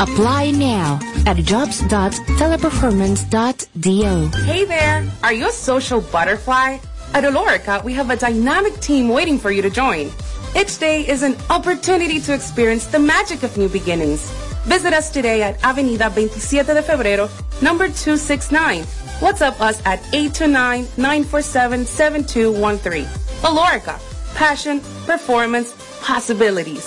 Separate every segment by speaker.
Speaker 1: Apply now at jobs.teleperformance.do.
Speaker 2: Hey there! Are you a social butterfly? At Olorica, we have a dynamic team waiting for you to join. Each day is an opportunity to experience the magic of new beginnings. Visit us today at Avenida 27 de Febrero, number 269. WhatsApp us at 829-947-7213. Olorica, passion, performance, possibilities.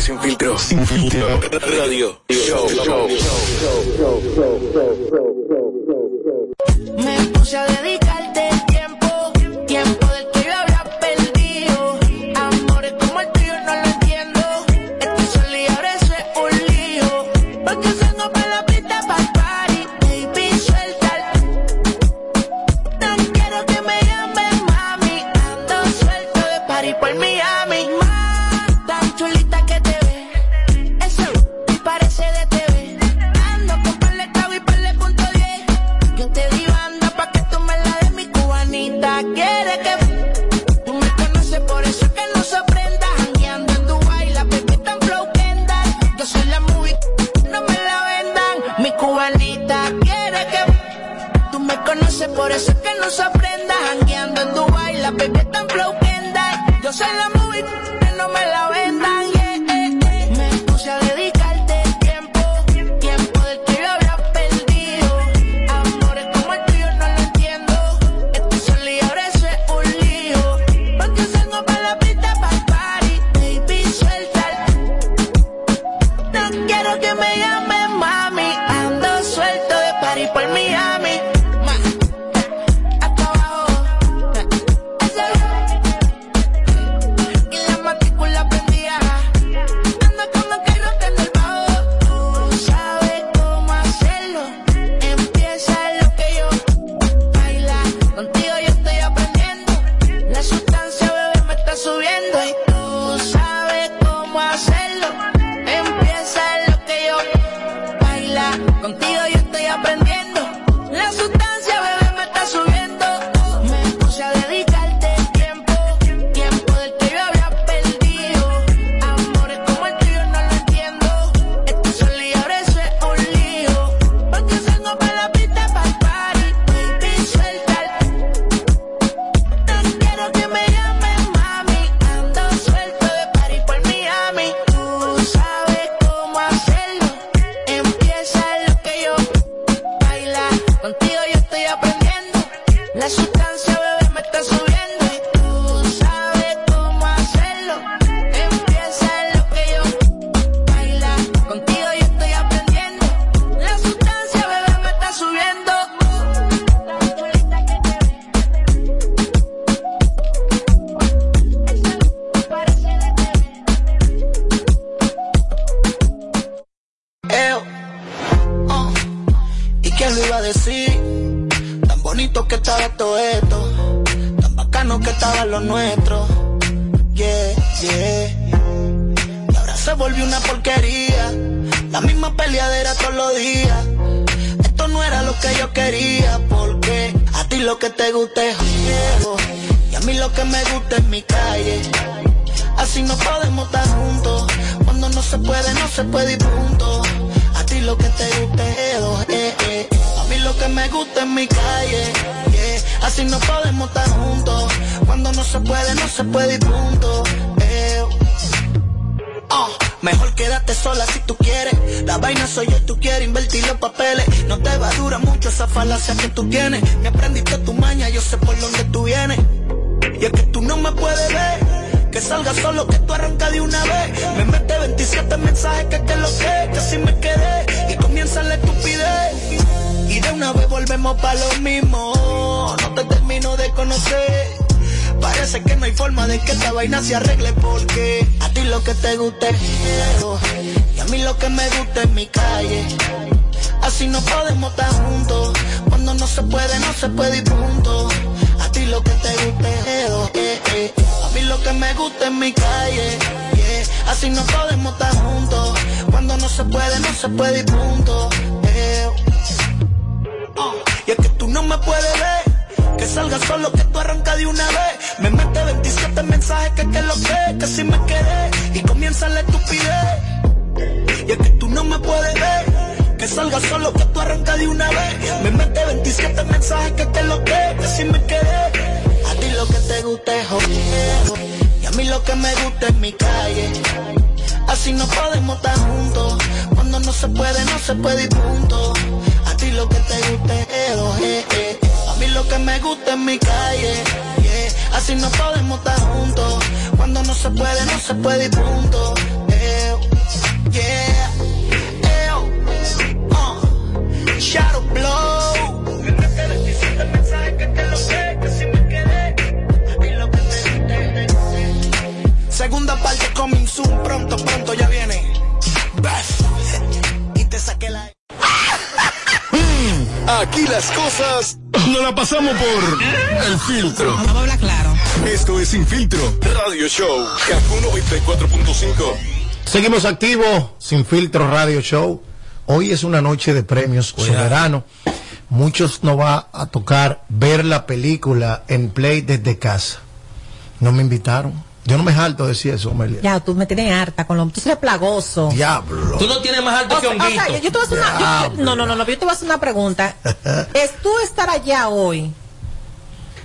Speaker 3: Es Sin Filtro. Sin Filtro. Radio. Show.
Speaker 4: Me puse a dedicarte
Speaker 5: nuestro. Yeah, yeah. Y ahora se volvió una porquería. La misma peleadera todos los días. Esto no era lo que yo quería. Porque a ti lo que te gusta es juego. Y a mí lo que me gusta es mi calle. Así no podemos estar juntos. Cuando no se puede, no se puede y punto. A ti lo que te gusta es dos, eh, eh. Lo que me gusta es mi calle. Así no podemos estar juntos. Cuando no se puede, no se puede y punto. Ah, mejor quédate sola si tú quieres. La vaina soy yo, tú quieres invertir los papeles. No te va a durar mucho esa falacia que tú tienes. Me aprendiste tu maña, yo sé por dónde tú vienes. Y es que tú no me puedes ver. Que salga solo, que tú arrancas de una vez. Me mete 27 mensajes que que lo que, que si me quedé. Y comienza la estupidez. Y de una vez volvemos pa' lo mismo. No te termino de conocer. Parece que no hay forma de que esta vaina se arregle porque a ti lo que te gusta es miedo y a mí lo que me gusta es mi calle. Así no podemos estar juntos. Cuando no se puede, no se puede y punto. A ti lo que te gusta es miedo, eh, eh. A mí lo que me gusta es mi calle. Así no podemos estar juntos. Cuando no se puede, no se puede y punto. Y es que tú no me puedes ver. Que salga solo, que tú arrancas de una vez. Me mete 27 mensajes que que lo que, que si me quedé. Y comienza la estupidez. Y es que tú no me puedes ver. Que salga solo, que tú arrancas de una vez. Me mete 27 mensajes que que lo que, que si me quedé. A ti lo que te gusta es joder. Y a mí lo que me gusta es mi calle. Así no podemos estar juntos. Cuando no se puede, no se puede y punto. Ti lo que te gusta es joder. A mí lo que me gusta es mi calle. yeah. Así no podemos estar juntos. Cuando no se puede, no se puede y punto. Eh, yeah. Eh, uh. Shadow blow. Me mete 27 mensajes que que lo sé, que si me quedé. A mí lo que me gusta es- Segunda parte coming soon, pronto, pronto ya viene. Beth.
Speaker 3: Aquí las cosas no la pasamos por el filtro.
Speaker 6: Vamos a hablar claro.
Speaker 3: Esto es Sin Filtro Radio Show. Kaku 94.5.
Speaker 7: Seguimos activos, sin filtro radio show. Hoy es una noche de premios soberano. Muchos nos va a tocar ver la película en play desde casa. No me invitaron. Yo no me jalto de decir eso, Amelia.
Speaker 6: Ya, tú me tienes harta con lo. Tú eres plagoso.
Speaker 7: Diablo.
Speaker 8: Tú no tienes más alto
Speaker 6: O
Speaker 8: que
Speaker 6: sea, o sea, yo te voy a hacer una. yo- no, no, no, no, yo te voy a hacer una pregunta. es tú estar allá hoy.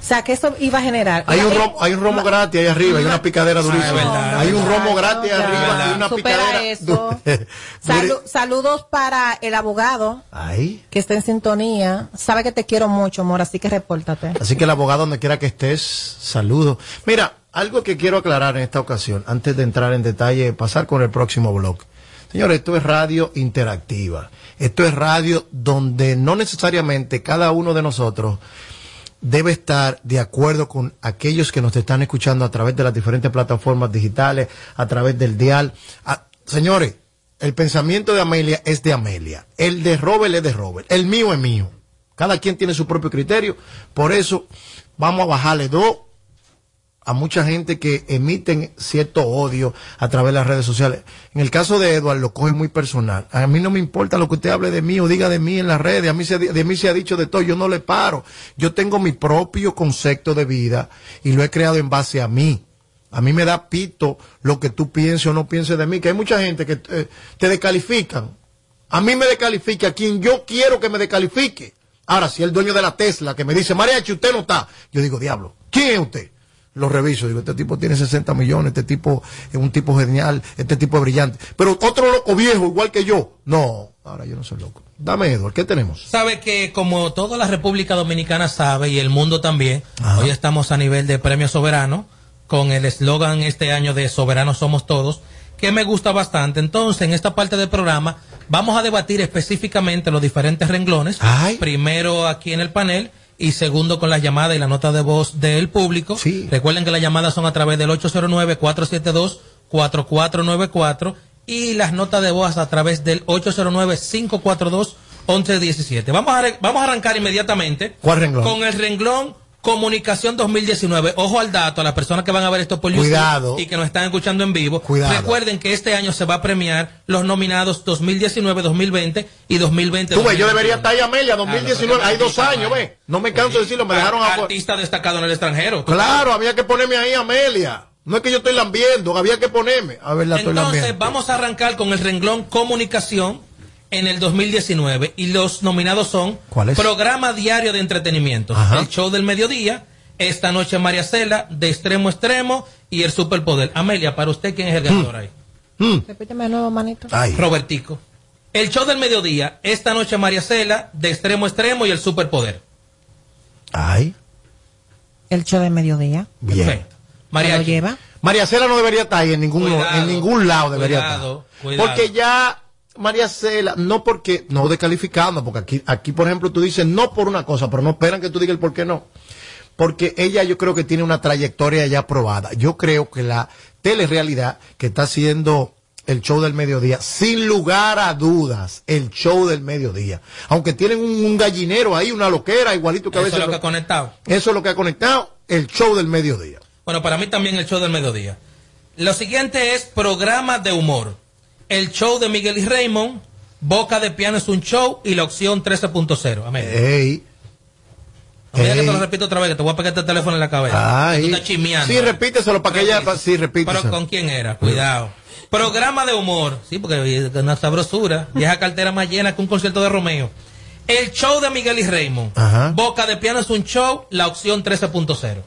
Speaker 6: O sea, que eso iba a generar.
Speaker 7: Hay un,
Speaker 6: Eh,
Speaker 7: romo, hay un romo gratis ahí arriba, hay una picadera durísima. hay un romo gratis
Speaker 6: ya,
Speaker 7: arriba, hay una
Speaker 6: supera
Speaker 7: picadera.
Speaker 6: eso. salu- saludos para el abogado
Speaker 7: Ahí.
Speaker 6: que está en sintonía. Sabe que te quiero mucho, amor, así que repórtate.
Speaker 7: Así que el abogado, donde quiera que estés, saludo. Mira, algo que quiero aclarar en esta ocasión, antes de entrar en detalle, pasar con el próximo blog. Señores, esto es radio interactiva. Esto es radio donde no necesariamente cada uno de nosotros debe estar de acuerdo con aquellos que nos están escuchando a través de las diferentes plataformas digitales, a través del dial. Ah, señores, el pensamiento de Amelia es de Amelia. El de Robert es de Robert. El mío es mío. Cada quien tiene su propio criterio. Por eso vamos a bajarle dos a mucha gente que emiten cierto odio a través de las redes sociales. En el caso de Edward lo coge muy personal. A mí no me importa lo que usted hable de mí o diga de mí en las redes. A mí se, de mí se ha dicho de todo. Yo no le paro. Yo tengo mi propio concepto de vida y lo he creado en base a mí. A mí me da pito lo que tú pienses o no pienses de mí. Que hay mucha gente que eh, te descalifican. A mí me descalifica quien yo quiero que me descalifique. Ahora, si el dueño de la Tesla que me dice, Mariachi, usted no está. Yo digo, diablo, ¿quién es usted? Lo reviso, digo, este tipo tiene 60 millones, este tipo es un tipo genial, este tipo es brillante. Pero otro loco viejo, igual que yo. No, ahora yo no soy loco. Dame, Edward, ¿qué tenemos?
Speaker 8: Sabe que como toda la República Dominicana sabe y el mundo también, hoy estamos a nivel de premio soberano con el eslogan este año de Soberanos somos todos, que me gusta bastante. Entonces, en esta parte del programa vamos a debatir específicamente los diferentes renglones. Primero aquí en el panel y segundo con la llamada y la nota de voz del público. Recuerden que las llamadas son a través del 809-472-4494 y las notas de voz a través del 809-542-1117. Vamos a, vamos a arrancar inmediatamente
Speaker 7: ¿Cuál renglón?
Speaker 8: con el renglón Comunicación 2019. Ojo al dato a las personas que van a ver esto por YouTube y que nos están escuchando en vivo.
Speaker 7: Cuidado.
Speaker 8: Recuerden que este año se va a premiar los nominados 2019, 2020 y 2020.
Speaker 7: Tú ves, yo
Speaker 8: 2021.
Speaker 7: debería estar ahí, Amelia, 2019. Hay dos años, ve. No me canso de decirlo, me dejaron afuera.
Speaker 8: Artista destacado en el extranjero.
Speaker 7: Claro, había que ponerme ahí, Amelia. No es que yo estoy lambiendo, había que ponerme. A ver, la
Speaker 8: Entonces vamos a arrancar con el renglón comunicación en el 2019 y los nominados son
Speaker 7: ¿Cuál es?
Speaker 8: Programa Diario de Entretenimiento,
Speaker 7: Ajá.
Speaker 8: el show del mediodía, esta noche María Cela, de extremo a extremo y el superpoder. Amelia, para usted quién es el ganador ahí.
Speaker 6: Repíteme de nuevo, manito.
Speaker 8: Robertico. El show del mediodía, esta noche María Cela, de extremo a extremo y el superpoder.
Speaker 7: Ay.
Speaker 6: El show del mediodía.
Speaker 7: Bien.
Speaker 6: María lo lleva.
Speaker 7: María Cela no debería estar ahí en ningún,
Speaker 8: Cuidado,
Speaker 7: en ningún lado debería
Speaker 8: cuidado,
Speaker 7: estar.
Speaker 8: cuidado.
Speaker 7: Porque ya María Cela, no porque, no descalificando, porque aquí, aquí por ejemplo tú dices no por una cosa, pero no esperan que tú digas el por qué no. Porque ella yo creo que tiene una trayectoria ya probada. Yo creo que la telerealidad que está haciendo el show del mediodía, sin lugar a dudas, el show del mediodía. Aunque tienen un, un gallinero ahí, una loquera, igualito que a
Speaker 8: Eso
Speaker 7: veces...
Speaker 8: es lo que ha conectado.
Speaker 7: Eso es lo que ha conectado el show del mediodía.
Speaker 8: Bueno, para mí también el show del mediodía. Lo siguiente es programa de humor. El show de Miguel y Raymond, Boca de Piano es un show y la opción 13.0. Amén.
Speaker 7: Ey.
Speaker 8: Digas que te lo repito otra vez, que te voy a pegar este teléfono en la cabeza.
Speaker 7: Ay.
Speaker 8: Tú estás chismeando.
Speaker 7: Sí, repíteselo para que ella. pa- Sí, repíteselo.
Speaker 8: Pero con quién era, cuidado. Programa de humor, sí, porque es una sabrosura. Vieja cartera más llena que un concierto de Romeo. El show de Miguel y Raymond.
Speaker 7: Ajá.
Speaker 8: Boca de Piano es un show, la opción 13.0.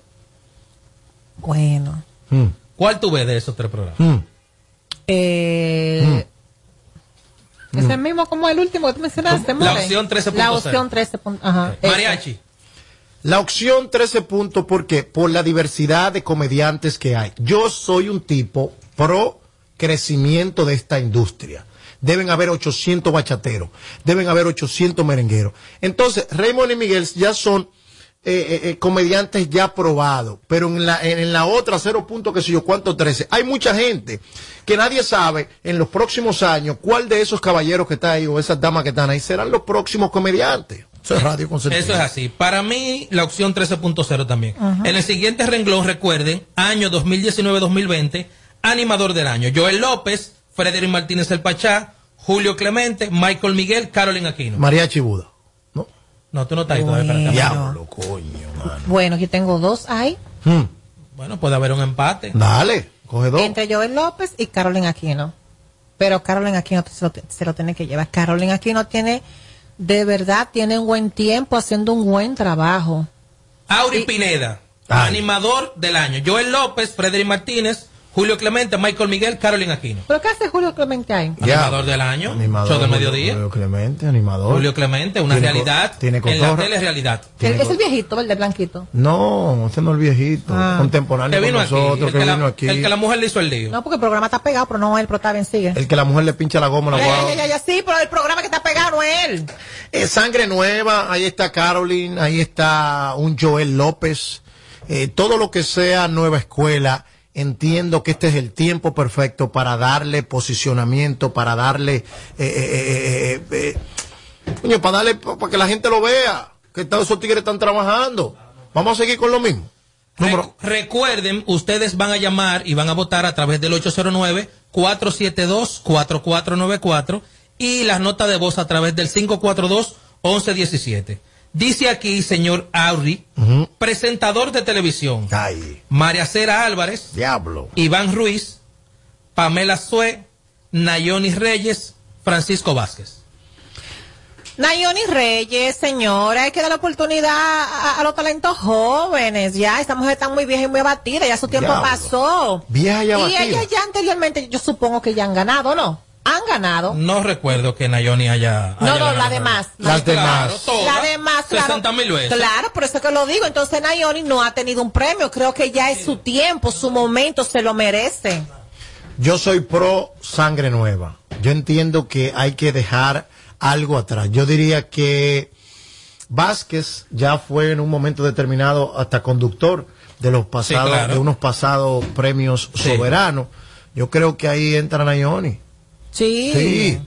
Speaker 6: Bueno.
Speaker 7: Mm.
Speaker 8: ¿Cuál tú ves de esos tres programas?
Speaker 6: Eh, Es el mismo como el último que tú mencionaste,
Speaker 8: La opción 13.0.
Speaker 6: La opción 13. punto- Ajá. ese.
Speaker 8: Mariachi.
Speaker 7: La opción 13 puntos, ¿por qué? Por la diversidad de comediantes que hay. Yo soy un tipo pro crecimiento de esta industria. Deben haber 800 bachateros, deben haber 800 merengueros. Entonces, Raymond y Miguel ya son eh, eh, eh, comediantes ya probados, pero en la, en, la otra, cero punto, que sé yo, cuánto 13. Hay mucha gente que nadie sabe en los próximos años cuál de esos caballeros que están ahí o esas damas que están ahí serán los próximos comediantes. Eso es radio con.
Speaker 8: Eso es así. Para mí, la opción 13.0 también. En el siguiente renglón, recuerden, año 2019-2020, animador del año. Joel López, Frederick Martínez El Pachá, Julio Clemente, Michael Miguel, Carolyn Aquino.
Speaker 7: María Chibuda.
Speaker 8: No, tú no estás ahí todavía. para acá.
Speaker 7: Diablo, coño, mano.
Speaker 6: Bueno, aquí tengo dos ahí.
Speaker 7: Hmm.
Speaker 8: Bueno, puede haber un empate.
Speaker 7: Dale, coge dos.
Speaker 6: Entre Joel López y Carolina Aquino. Pero Carolina Aquino se lo, se lo tiene que llevar. Carolina Aquino tiene, de verdad, tiene un buen tiempo haciendo un buen trabajo.
Speaker 8: Auri Pineda, animador del año. Joel López, Frederick Martínez, Julio Clemente, Michael Miguel, Carolyn Aquino.
Speaker 6: ¿Pero qué hace Julio Clemente ahí?
Speaker 8: Animador del año,
Speaker 7: Animador,
Speaker 8: show del mediodía.
Speaker 7: Julio Clemente, animador.
Speaker 8: Julio Clemente, una
Speaker 7: Tiene co-
Speaker 8: realidad.
Speaker 7: tiene
Speaker 8: en la tele es realidad.
Speaker 6: Es el viejito, el de blanquito.
Speaker 7: No, ese no es el viejito,
Speaker 6: Ah.
Speaker 7: contemporáneo
Speaker 8: Que vino
Speaker 7: con
Speaker 8: aquí,
Speaker 7: nosotros,
Speaker 8: el
Speaker 7: que
Speaker 8: que
Speaker 7: vino
Speaker 8: la-
Speaker 7: aquí.
Speaker 8: el que la mujer le hizo el lío.
Speaker 6: No, porque el programa está pegado, pero no él, pero está bien, sigue.
Speaker 7: El que la mujer le pincha la goma a la
Speaker 6: Ya,
Speaker 7: guagua.
Speaker 6: ya, ya, ya, sí, pero el programa que está pegado no es él.
Speaker 7: Eh, sangre nueva, ahí está Caroline, ahí está un Joel López. Eh, todo lo que sea nueva escuela, entiendo que este es el tiempo perfecto para darle posicionamiento, para darle, eh, eh, eh, eh, para darle, para que la gente lo vea, que todos esos tigres están trabajando. Vamos a seguir con lo mismo.
Speaker 8: Recu- recuerden, ustedes van a llamar y van a votar a través del 809-472-4494 y las notas de voz a través del 542-1117. Dice aquí, señor Auri, presentador de televisión. María Cera Álvarez.
Speaker 7: Diablo.
Speaker 8: Iván Ruiz. Pamela Sue. Nayoni Reyes. Francisco Vázquez.
Speaker 6: Nayoni Reyes, señora, hay que dar la oportunidad a, a los talentos jóvenes. Ya, esta mujer está muy vieja y muy abatida, ya su tiempo
Speaker 8: Diablo.
Speaker 6: pasó.
Speaker 7: Vieja y
Speaker 6: Y
Speaker 7: abatida.
Speaker 6: ellas ya anteriormente, yo supongo que ya han ganado, ¿no? Han ganado.
Speaker 8: No recuerdo que Nayoni haya.
Speaker 6: No,
Speaker 8: haya
Speaker 6: no,
Speaker 8: ganado.
Speaker 6: la demás.
Speaker 8: Las demás.
Speaker 6: La demás, claro.
Speaker 8: 60 mil veces.
Speaker 6: Claro, por eso que lo digo. Entonces Nayoni no ha tenido un premio. Creo que ya es su tiempo, su momento, se lo merece.
Speaker 7: Yo soy pro sangre nueva. Yo entiendo que hay que dejar algo atrás. Yo diría que Vázquez ya fue en un momento determinado hasta conductor de los pasados,
Speaker 8: claro.
Speaker 7: de unos pasados premios soberanos. Yo creo que ahí entra Nayoni.
Speaker 6: Sí.
Speaker 7: Sí,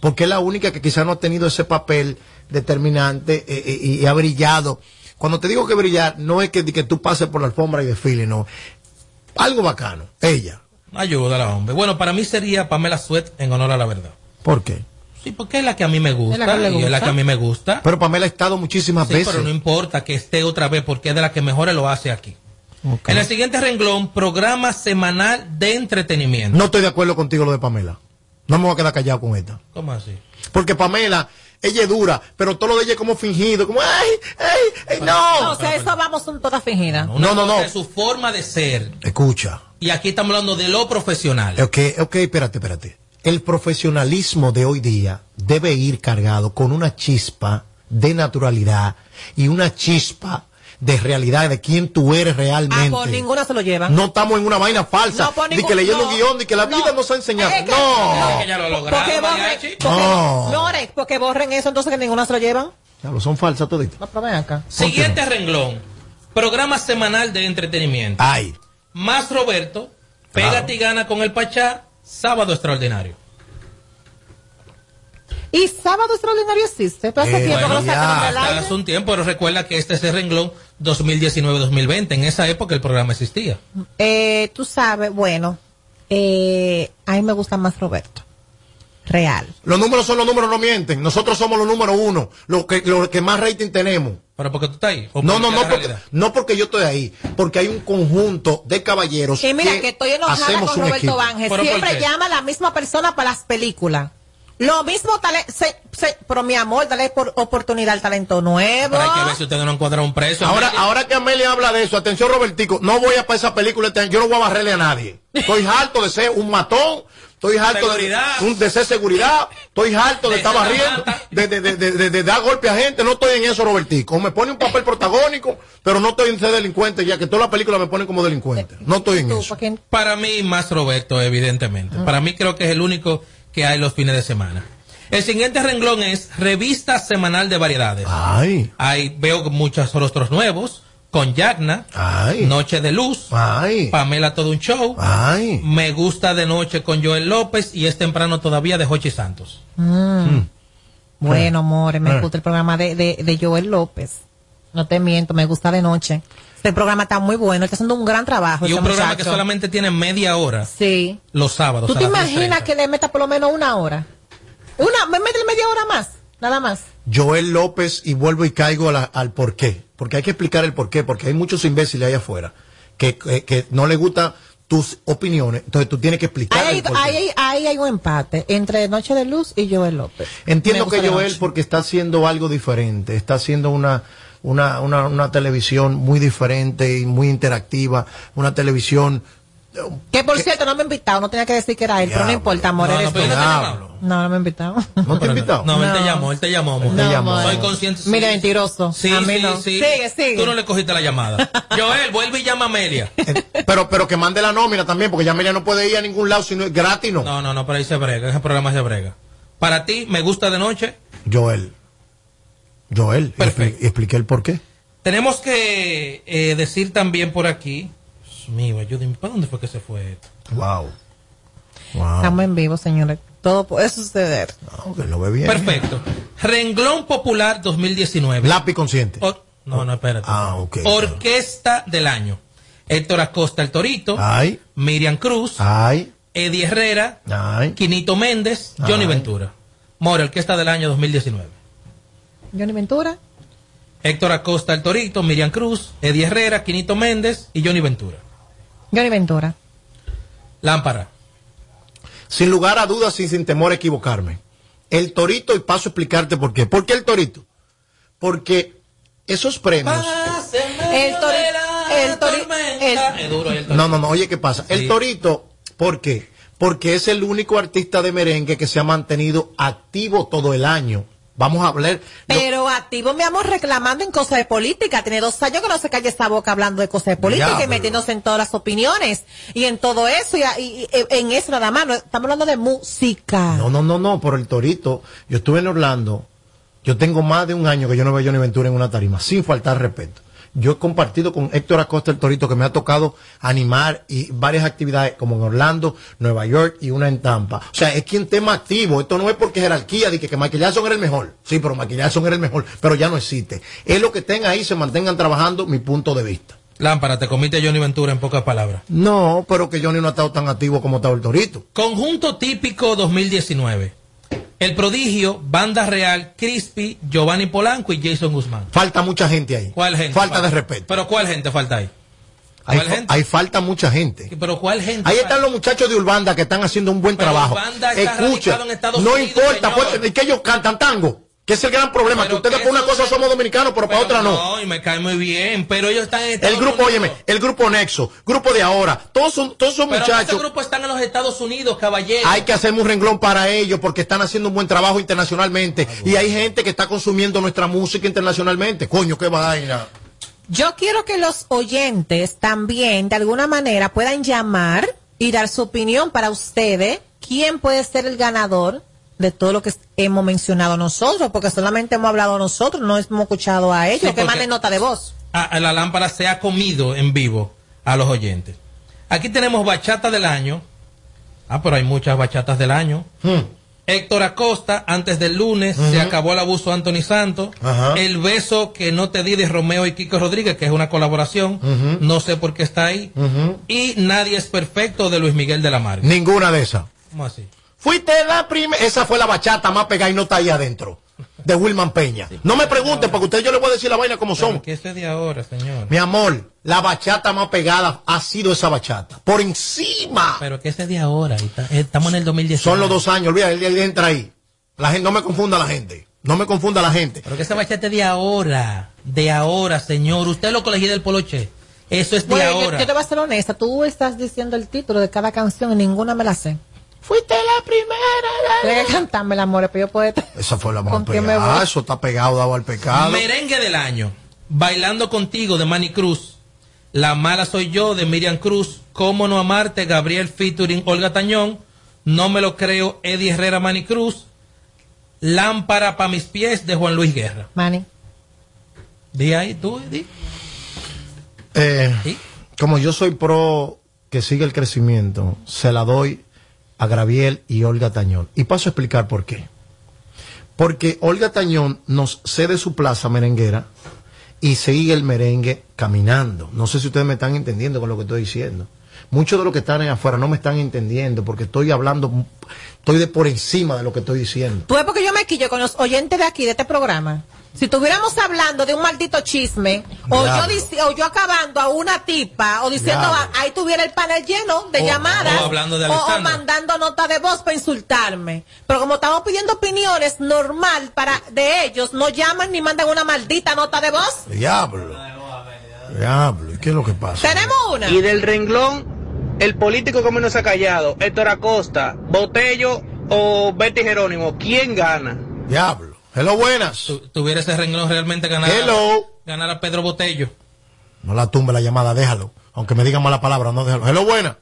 Speaker 7: porque es la única que quizá no ha tenido ese papel determinante eh, eh, y, y ha brillado. Cuando te digo que brillar, no es que, que tú pases por la alfombra y desfile, no. Algo bacano, ella.
Speaker 8: Ayúdala, hombre. Bueno, para mí sería Pamela Suet en honor a la verdad.
Speaker 7: ¿Por qué?
Speaker 8: Sí, porque es la que a mí me gusta.
Speaker 7: Es la que le
Speaker 8: y es la
Speaker 7: gusta.
Speaker 8: que a mí me gusta.
Speaker 7: Pero Pamela ha estado muchísimas
Speaker 8: Sí,
Speaker 7: veces.
Speaker 8: pero no importa que esté otra vez porque es de la que mejor lo hace aquí. En el siguiente renglón, programa semanal de entretenimiento.
Speaker 7: No estoy de acuerdo contigo lo de Pamela. No me voy a quedar callado con esta.
Speaker 8: ¿Cómo así?
Speaker 7: Porque Pamela, ella es dura, pero todo lo de ella es como fingido, como, ay, ay, ay, no.
Speaker 6: o sea, eso vamos son todas fingidas.
Speaker 7: No, no,
Speaker 8: cosa
Speaker 7: no.
Speaker 8: es su forma de ser
Speaker 7: Escucha.
Speaker 8: y Y aquí estamos hablando de lo profesional.
Speaker 7: Ok, ok, espérate, espérate. El profesionalismo de hoy día debe ir cargado con una chispa de naturalidad y una chispa de realidad de quién tú eres
Speaker 6: Ah,
Speaker 7: realmente.
Speaker 6: por ninguna se lo llevan.
Speaker 7: No estamos en una vaina falsa.
Speaker 6: No, por
Speaker 7: ni
Speaker 6: ningún-
Speaker 7: que leyendo
Speaker 6: no,
Speaker 7: un guion, ni que la vida nos ha enseñado.
Speaker 6: Es que-
Speaker 7: no.
Speaker 8: Que ya lo lograron,
Speaker 6: Porque borren, porque,
Speaker 7: No.
Speaker 6: no, porque borren eso, entonces que ninguna se lo llevan.
Speaker 7: Diablo, son falsas toditas.
Speaker 6: No, pero ven acá.
Speaker 8: Siguiente renglón. Programa semanal de entretenimiento.
Speaker 7: Ay.
Speaker 8: Más Roberto, Pégate y gana con el Pachá, sábado extraordinario.
Speaker 6: Y sábado extraordinario existe. Pero hace
Speaker 8: Eh,
Speaker 6: tiempo que
Speaker 8: bueno,
Speaker 6: lo sacaron del aire.
Speaker 8: hace un tiempo, pero recuerda que este es el renglón 2019-2020. En esa época el programa existía.
Speaker 6: Eh, tú sabes, bueno, eh, a mí me gusta más Roberto. Real.
Speaker 7: Los números son los números, no mienten. Nosotros somos los números uno, los que, los que más rating tenemos.
Speaker 8: ¿Pero porque tú estás ahí? ¿O
Speaker 7: No, no, no porque, no porque yo estoy ahí, porque hay un conjunto de caballeros
Speaker 6: Y mira que estoy enojada
Speaker 7: hacemos
Speaker 6: con Roberto. Banges.
Speaker 8: ¿Pero por
Speaker 6: Siempre llama a la misma persona para las películas. Lo mismo, tale- se- se- pero mi amor, dale por oportunidad al talento nuevo.
Speaker 8: Pero hay que ver si ustedes no encuentran un precio.
Speaker 7: Ahora,
Speaker 8: Amelia.
Speaker 7: ahora que Amelia habla de eso, atención Robertico, no voy a para esa película, este año, yo no voy a barrerle a nadie. Estoy harto de ser un matón, estoy harto de,
Speaker 8: Seguridad.
Speaker 7: un- de ser seguridad, estoy harto de,
Speaker 8: De
Speaker 7: estar barriendo, de, de, de, de- de- de dar golpe a gente, no estoy en eso Robertico. Me pone un papel protagónico, pero no estoy en ser delincuente, ya que toda la película me ponen como delincuente. No estoy en eso.
Speaker 6: Para
Speaker 8: mí, más Roberto, evidentemente. Para mí creo que es el único que hay los fines de semana. El siguiente renglón es Revista Semanal de Variedades.
Speaker 7: Ay,
Speaker 8: Ahí veo muchos rostros nuevos, con Yagna,
Speaker 7: ay,
Speaker 8: Noche de Luz,
Speaker 7: ay,
Speaker 8: Pamela Todo un Show,
Speaker 7: ay.
Speaker 8: Me Gusta de Noche con Joel López y es temprano todavía de Jochi Santos.
Speaker 6: Mm. Bueno, amores, me
Speaker 7: Eh.
Speaker 6: gusta el programa de, de, de Joel López. No te miento, me gusta de noche. Este programa está muy bueno, está haciendo un gran trabajo.
Speaker 8: Y un programa
Speaker 6: muchacho.
Speaker 8: que solamente tiene media hora
Speaker 6: Sí.
Speaker 8: los sábados.
Speaker 6: ¿Tú te imaginas
Speaker 8: 10:30.
Speaker 6: que le meta por lo menos una hora? Una, me mete media hora más, nada más.
Speaker 7: Joel López y vuelvo y caigo a la- al por qué. Porque hay que explicar el por qué, porque hay muchos imbéciles allá afuera que, que, que no les gustan tus opiniones. Entonces tú tienes que explicar
Speaker 6: Ahí ahí, hay- ahí hay un empate entre Noche de Luz y Joel López.
Speaker 7: Entiendo
Speaker 6: gusta
Speaker 7: que Joel, porque está haciendo algo diferente, está haciendo una, una, una, una televisión muy diferente y muy interactiva, una televisión...
Speaker 6: Que por cierto, no me ha invitado, no tenía que decir que era él, pero no importa, amor,
Speaker 8: No, no,
Speaker 6: eres
Speaker 8: pero
Speaker 6: tú.
Speaker 8: no.
Speaker 6: No, no me ha invitado.
Speaker 7: ¿No te he invitado?
Speaker 8: No, él te llamó, él te llamó. amor.
Speaker 7: Te llamó.
Speaker 8: Soy consciente. sí.
Speaker 6: Mire, mentiroso.
Speaker 8: Sí,
Speaker 6: A mí
Speaker 8: sí,
Speaker 6: no.
Speaker 8: sí.
Speaker 6: Sigue, sigue.
Speaker 8: Tú no le cogiste la llamada. Joel, vuelve y llama a Amelia.
Speaker 7: Eh, Pero, pero que mande la nómina también, porque ya Amelia no puede ir a ningún lado si no es gratis, no.
Speaker 8: No, no, no, pero ahí se brega, ese programa se brega. Para ti, me gusta de noche.
Speaker 7: Joel. Joel. y
Speaker 8: Perfecto.
Speaker 7: Y expliqué el por qué.
Speaker 8: Tenemos que eh, decir también por aquí. Dios mío, ayúdenme. ¿Para dónde fue que se fue esto?
Speaker 7: Wow. Wow.
Speaker 6: Estamos en vivo, señores. Todo puede suceder.
Speaker 7: No, que lo ve bien.
Speaker 8: Perfecto. Renglón Popular 2019.
Speaker 7: Lápiz consciente.
Speaker 8: Or- no, no, espérate.
Speaker 7: Ah, ok.
Speaker 8: Orquesta del año. Héctor Acosta el Torito.
Speaker 7: Ay,
Speaker 8: Miriam Cruz.
Speaker 7: ay,
Speaker 8: Eddie Herrera.
Speaker 7: ay.
Speaker 8: Quinito Méndez. Johnny
Speaker 7: Ay.
Speaker 8: Ventura. More, Orquesta del año 2019.
Speaker 6: Johnny Ventura.
Speaker 8: Héctor Acosta el Torito. Miriam Cruz. Eddie Herrera. Quinito Méndez. Y Johnny Ventura.
Speaker 6: Johnny Ventura.
Speaker 8: Lámpara.
Speaker 7: Sin lugar a dudas y sin temor a equivocarme. El torito, y paso a explicarte por qué. ¿Por qué el torito? Porque esos premios.
Speaker 6: El tori- el tori- el-
Speaker 8: el torito.
Speaker 7: No, no, no, oye, ¿qué pasa?
Speaker 8: Sí.
Speaker 7: El torito, ¿por qué? Porque es el único artista de merengue que se ha mantenido activo todo el año. Vamos a hablar.
Speaker 6: Pero activo, mi amor, reclamando en cosas de política. Tiene dos años que no se calle esa boca hablando de cosas de política y metiéndose en todas las opiniones. Y en todo eso, y, y- y en eso nada más. No, estamos hablando de música.
Speaker 7: No, no, no, no, por el torito. Yo estuve en Orlando. Yo tengo más de un año que yo no veo a Johnny Ventura en una tarima, sin faltar respeto. Yo he compartido con Héctor Acosta el Torito que me ha tocado animar y varias actividades como en Orlando, Nueva York y una en Tampa. O sea, es quien tema activo. Esto no es porque jerarquía de que, que Michael Jackson era el mejor. Sí, pero Michael Jackson era el mejor, pero ya no existe. Es lo que estén ahí, se mantengan trabajando, mi punto de vista.
Speaker 8: Lámpara, te comiste a Johnny Ventura en pocas palabras.
Speaker 7: No, pero que Johnny no ha estado tan activo como estaba el Torito.
Speaker 8: Conjunto típico 2019. El prodigio, Banda Real, Crispy, Giovanni Polanco y Jason Guzmán.
Speaker 7: Falta mucha gente ahí.
Speaker 8: ¿Cuál gente?
Speaker 7: Falta de respeto.
Speaker 8: Pero ¿cuál gente falta ahí?
Speaker 7: Hay,
Speaker 8: ¿Cuál
Speaker 7: fa-
Speaker 8: gente?
Speaker 7: hay falta mucha gente.
Speaker 8: Pero ¿cuál gente?
Speaker 7: Ahí están los muchachos de Urbanda que están haciendo un buen
Speaker 8: Pero
Speaker 7: trabajo.
Speaker 8: Urbanda está
Speaker 7: Escucha,
Speaker 8: en Estados
Speaker 7: no
Speaker 8: Unidos,
Speaker 7: importa, pues, es que ellos cantan tango. Que es el gran problema, que ustedes por una cosa somos dominicanos, pero para otra no.
Speaker 8: No, y me cae muy bien, pero ellos están en Estados
Speaker 7: El grupo,
Speaker 8: Unidos.
Speaker 7: óyeme, el grupo Nexo, grupo de ahora, todos son, todos son
Speaker 8: Pero
Speaker 7: muchachos.
Speaker 8: ese grupo están en los Estados Unidos, caballero.
Speaker 7: Hay que hacer un renglón para ellos porque están haciendo un buen trabajo internacionalmente. Y hay gente que está consumiendo nuestra música internacionalmente. Coño, qué vaina.
Speaker 6: Yo quiero que los oyentes también, de alguna manera, puedan llamar y dar su opinión para ustedes. ¿Quién puede ser el ganador de todo lo que hemos mencionado nosotros? Porque solamente hemos hablado nosotros, no hemos escuchado a ellos.
Speaker 8: Sí,
Speaker 6: que manden nota de voz.
Speaker 8: a, a la lámpara se ha comido en vivo a los oyentes. Aquí tenemos bachata del año. Ah, pero hay muchas bachatas del año. Héctor Acosta, antes del lunes, se acabó el abuso de Anthony Santos.
Speaker 7: Ajá.
Speaker 8: El beso que no te di de Romeo y Kiko Rodríguez, que es una colaboración. No sé por qué está ahí. Y Nadie es perfecto de Luis Miguel de la Marga.
Speaker 7: Ninguna de esas.
Speaker 8: ¿Cómo así?
Speaker 7: Fuiste la primera. Esa fue la bachata más pegada y no está ahí adentro. De Wilman Peña. No me pregunten, porque ustedes yo les voy a decir la vaina como son.
Speaker 8: ¿Qué es de ahora, señor?
Speaker 7: Mi amor, la bachata más pegada ha sido esa bachata. Por encima.
Speaker 8: Pero que ese de ahora. está- Estamos en el 2019.
Speaker 7: Son los dos años, olvídate, él, él entra ahí. La gente, no me confunda la gente. No me confunda la gente.
Speaker 8: Pero que esa bachata es de ahora. De ahora, señor. Usted lo colegí del poloche. Eso es de
Speaker 6: Bueno, yo,
Speaker 8: ahora.
Speaker 6: yo te voy a ser honesta. Tú estás diciendo el título de cada canción y ninguna me la sé.
Speaker 7: Fuiste la primera.
Speaker 6: Tienes que cantarme, amor, pero yo puedo...
Speaker 7: Esa fue la más
Speaker 6: ¿Con quién me
Speaker 7: pegada. Eso está pegado, dado al pecado.
Speaker 8: Merengue del año. Bailando contigo de Manny Cruz. La mala soy yo de Miriam Cruz. Cómo no amarte, Gabriel featuring Olga Tañón. No me lo creo, Eddie Herrera Manny Cruz. Lámpara para mis pies de Juan Luis Guerra.
Speaker 6: Manny.
Speaker 8: Di ahí, tú, di.
Speaker 7: Eh, Como yo soy pro que sigue el crecimiento, se la doy a Graviel y Olga Tañón. Y paso a explicar por qué. Porque Olga Tañón nos cede su plaza merenguera y sigue el merengue caminando. No sé si ustedes me están entendiendo con lo que estoy diciendo. Muchos de los que están ahí afuera no me están entendiendo porque estoy hablando, estoy de por encima de lo que estoy diciendo.
Speaker 6: Tú ves porque yo me quillo con los oyentes de aquí, de este programa. Si estuviéramos hablando de un maldito chisme, o yo, o yo acabando a una tipa, o diciendo, ah, ahí tuviera el panel lleno de
Speaker 8: O-
Speaker 6: llamadas,
Speaker 8: o hablando de
Speaker 6: o- o,
Speaker 8: Alexandra.
Speaker 6: mandando nota de voz para insultarme. Pero como estamos pidiendo opiniones normal para de ellos, no llaman ni mandan una maldita nota de voz.
Speaker 7: Diablo. Diablo. ¿Y qué es lo que pasa?
Speaker 6: Tenemos una.
Speaker 9: Y del renglón, el político que menos se ha callado, Héctor Acosta, Botello o Betty Jerónimo, ¿quién gana?
Speaker 7: Diablo. Hello, buenas.
Speaker 8: Tuviera ese renglón realmente ganar.
Speaker 7: Hello.
Speaker 8: Ganar a Pedro Botello.
Speaker 7: No la tumbe la llamada, déjalo. Aunque me digan mala palabra, no déjalo. Hello, buenas.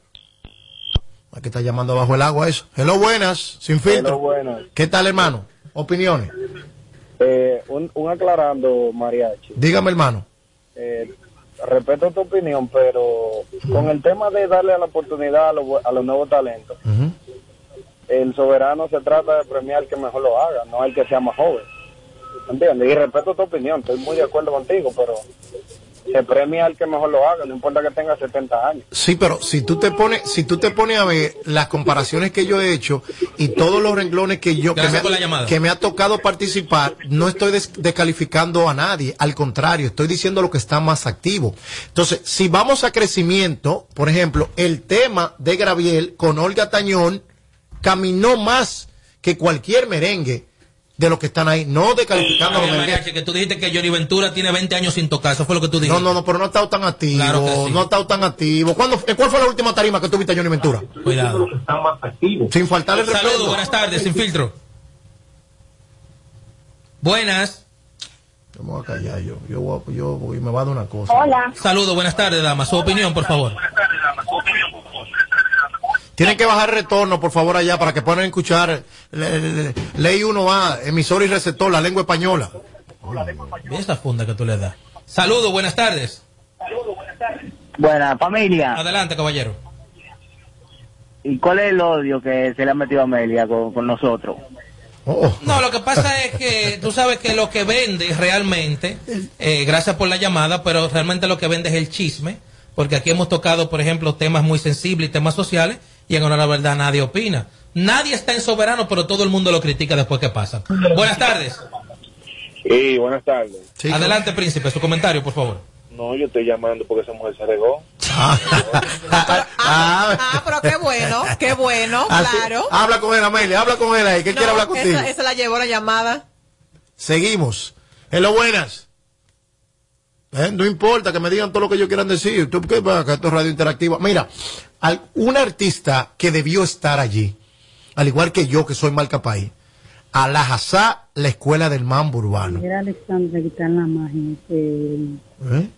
Speaker 7: Hay que estar llamando bajo el agua eso. Hello, buenas. Sin filtro.
Speaker 10: Hello, buenas.
Speaker 7: ¿Qué tal, hermano? Opiniones.
Speaker 10: Eh, un, un aclarando, Mariachi.
Speaker 7: Dígame, hermano.
Speaker 10: Eh, respeto tu opinión, pero con el tema de darle la oportunidad a los, a los nuevos talentos, el soberano se trata de premiar al que mejor lo haga, no al que sea más joven. ¿Entiendes? Y respeto tu opinión, estoy muy de acuerdo contigo, pero se premia al que mejor lo haga, no importa que tenga 70 años.
Speaker 7: Sí, pero si tú te pones, si tú te pones a ver las comparaciones que yo he hecho y todos los renglones que yo que me, ha- que me ha tocado participar, no estoy des- descalificando a nadie, al contrario, estoy diciendo lo que está más activo. Entonces, si vamos a crecimiento, por ejemplo, el tema de Graviel con Olga Tañón caminó más que cualquier merengue de los que están ahí, no descalificando a los merengues.
Speaker 8: Que tú dijiste que Johnny Ventura tiene 20 años sin tocar. Eso fue lo que tú dijiste.
Speaker 7: No, no, no, pero no ha estado tan activo.
Speaker 8: Claro que sí.
Speaker 7: No ha estado tan activo. ¿Cuándo, eh, ¿Cuál fue la última tarima que tuviste a Johnny Ventura?
Speaker 8: Cuidado.
Speaker 7: Sin faltarle el respeto.
Speaker 8: Saludos, buenas tardes, sin filtro. Buenas.
Speaker 7: Yo me voy a callar yo. Yo, voy a- yo voy- me va a dar una cosa.
Speaker 8: Saludos, buenas tardes, dama. Su opinión, por favor.
Speaker 7: Tienen que bajar retorno, por favor, allá para que puedan escuchar le- le- le- Ley 1A, emisor y receptor, la lengua española.
Speaker 8: Ve esa funda que tú le das. Saludos, buenas tardes.
Speaker 11: Buena familia.
Speaker 8: Adelante, caballero.
Speaker 11: ¿Y cuál es el odio que se le ha metido a Amelia con, con nosotros?
Speaker 8: No, lo que pasa es que tú sabes que lo que vende realmente, eh, gracias por la llamada, pero realmente lo que vende es el chisme, porque aquí hemos tocado, por ejemplo, temas muy sensibles y temas sociales, y en honor a la verdad nadie opina. Nadie está en soberano, pero todo el mundo lo critica después que pasa. Buenas tardes.
Speaker 10: Sí, buenas tardes.
Speaker 8: Adelante, príncipe, su comentario, por favor.
Speaker 10: No, yo estoy llamando porque esa mujer se regó.
Speaker 6: Ah, pero qué bueno, qué bueno,
Speaker 7: Así-
Speaker 6: claro.
Speaker 7: Habla con él, Amelia, habla con él ahí. ¿Qué quiere hablar contigo?
Speaker 6: Esa, esa la llevó la llamada.
Speaker 7: Seguimos. Hello, buenas. Eh, no importa que me digan todo lo que ellos quieran decir. ¿Tú qué va? Que esto es radio interactiva. Mira, al- un artista que debió estar allí, al igual que yo, que soy marca país, a la Hazá, la escuela del mambo urbano.
Speaker 12: Era Alexandra que está en la imagen. que-
Speaker 7: ¿Eh?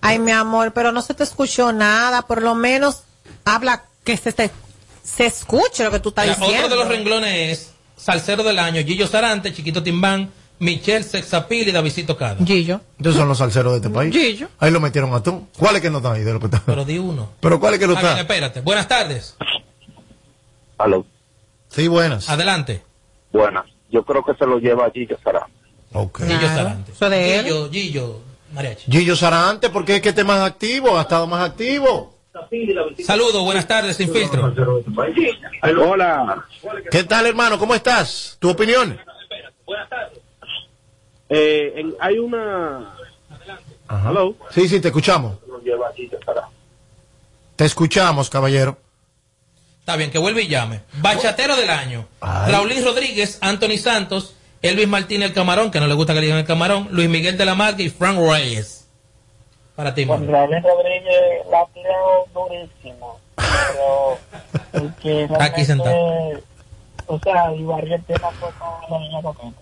Speaker 6: Ay, mi amor, pero no se te escuchó nada. Por lo menos habla que se, te- se escuche lo que tú estás
Speaker 8: Mira,
Speaker 6: diciendo.
Speaker 8: otro de los renglones es Salsero del Año, Gillo Sarante, Chiquito Timbán, Michelle Sexapil y Davidito Cada.
Speaker 6: Gillo.
Speaker 7: Estos son los salseros de este país.
Speaker 8: Gillo.
Speaker 7: Ahí lo metieron a tú. ¿Cuál es que no está ahí de lo que está?
Speaker 8: Pero di uno.
Speaker 7: Pero ¿cuál es que no
Speaker 8: bien,
Speaker 7: está?
Speaker 8: espérate. Buenas tardes.
Speaker 13: Aló.
Speaker 7: Sí, buenas.
Speaker 8: Adelante.
Speaker 13: Buenas. Yo creo que se lo lleva que será.
Speaker 7: Ok.
Speaker 8: Gillo Sarante.
Speaker 6: Eso de él.
Speaker 8: Gillo, Gillo, Mariachi.
Speaker 7: Gillo Sarante, porque es que esté más activo, ha estado más activo.
Speaker 8: Saludos, buenas tardes, sin filtro.
Speaker 13: Hola.
Speaker 7: ¿Qué tal, hermano? ¿Cómo estás? ¿Tu opinión?
Speaker 14: Eh, en- hay una... Hello.
Speaker 7: Sí, sí, te escuchamos. Te escuchamos, caballero.
Speaker 8: Está bien, que vuelve y llame. Bachatero del año.
Speaker 7: Ay.
Speaker 8: Raulín Rodríguez, Anthony Santos, Elvis Martínez el Camarón, que no le gusta que le digan el Camarón, Luis Miguel de la Marca y Frank Reyes. Para ti,
Speaker 11: Juan
Speaker 8: mano.
Speaker 11: Raúl Rodríguez la tiró durísimo. Pero
Speaker 8: Aquí sentado.
Speaker 11: O sea, y barrió el tema fue con la niña coqueta.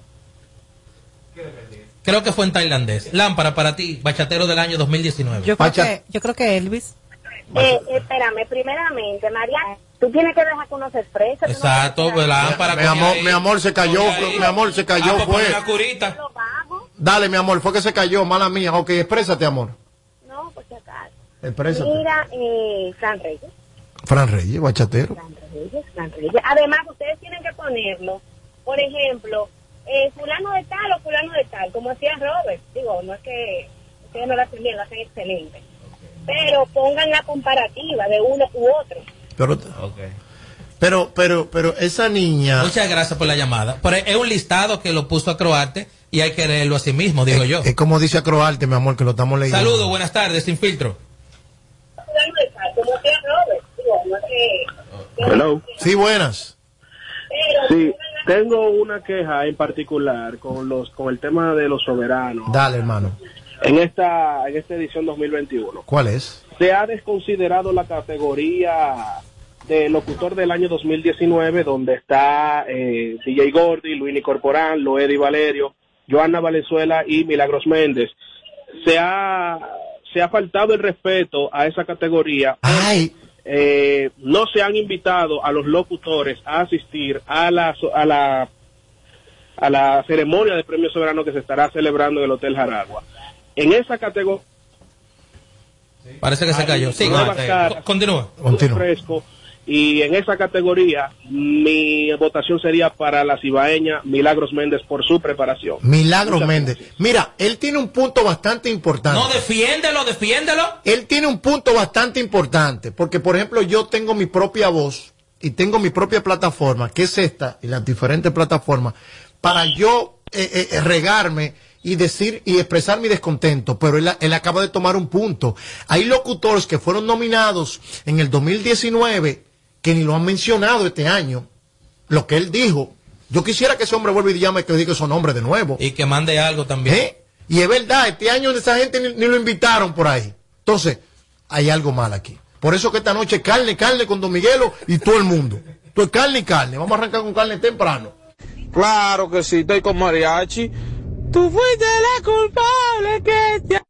Speaker 8: Creo que fue en tailandés. Lámpara para ti, Bachatero del año 2019.
Speaker 6: Yo creo, que, yo creo que Elvis.
Speaker 15: Eh, espérame, primeramente, María, tú tienes que dejar que uno se exprese. no
Speaker 8: Exacto, pues lámpara.
Speaker 7: Mi amor, mi amor se cayó, mi amor se cayó,
Speaker 8: Ah, pues
Speaker 7: fue.
Speaker 8: pon una curita.
Speaker 7: Dale, mi amor, fue que se cayó, mala mía. Ok, exprésate, amor.
Speaker 15: No, si acaso.
Speaker 7: Exprésate.
Speaker 15: Mira, eh, Fran Reyes,
Speaker 7: Fran Reyes, bachatero.
Speaker 15: Reyes, Fran Reyes. Además, ustedes tienen que ponerlo, por ejemplo, eh, fulano de tal o fulano de tal, como hacía Robert. Digo, no es que ustedes no lo hacen bien, lo hacen excelente. Pero pongan la comparativa de uno u otro.
Speaker 7: Pero, pero, pero, pero esa niña.
Speaker 8: Muchas gracias por la llamada. Pero es un listado que lo puso a Croarte y hay que leerlo a sí mismo, digo yo.
Speaker 7: Es como dice Acroarte, mi amor, que lo estamos leyendo.
Speaker 8: Saludos, buenas tardes, sin filtro.
Speaker 15: Fulano de tal, como hacía Robert. Digo, no es que...
Speaker 14: Hello.
Speaker 7: Sí, buenas.
Speaker 14: Sí, tengo una queja en particular con los con el tema de los soberanos.
Speaker 7: Dale, hermano.
Speaker 14: En esta en esta edición 2021
Speaker 7: ¿Cuál es?
Speaker 14: se ha desconsiderado la categoría de locutor del año 2019 donde está eh, DJ Gordy, Luini Corporán, Loedi Valerio, Joana Valenzuela y Milagros Méndez. Se ha se ha faltado el respeto a esa categoría. Eh, no se han invitado a los locutores a asistir a la a la a la ceremonia de premio soberano que se estará celebrando en el Hotel Jaragua. En esa categoría
Speaker 8: Parece que se cayó. Sí, continúa.
Speaker 14: fresco y en esa categoría mi votación sería para la cibaeña Milagros Méndez por su preparación.
Speaker 7: Milagros Méndez. Mira, él tiene un punto bastante importante.
Speaker 8: No, defiéndelo, defiéndelo.
Speaker 7: Él tiene un punto bastante importante, porque por ejemplo yo tengo mi propia voz y tengo mi propia plataforma, que es esta, y las diferentes plataformas, para yo eh, eh, regarme y decir y expresar mi descontento, pero él, él acaba de tomar un punto. Hay locutores que fueron nominados en el 2019 que ni lo han mencionado este año. Lo que él dijo, yo quisiera que ese hombre vuelva y llame que diga su nombre de nuevo.
Speaker 8: Y que mande algo también.
Speaker 7: ¿Eh? Y es verdad, este año esa gente ni, ni lo invitaron por ahí. Entonces, hay algo mal aquí. Por eso que esta noche carne, carne con Don Miguelo y todo el mundo. Esto es carne y carne. Vamos a arrancar con carne temprano.
Speaker 9: Claro que sí, estoy con mariachi. Tú fuiste la culpable que te...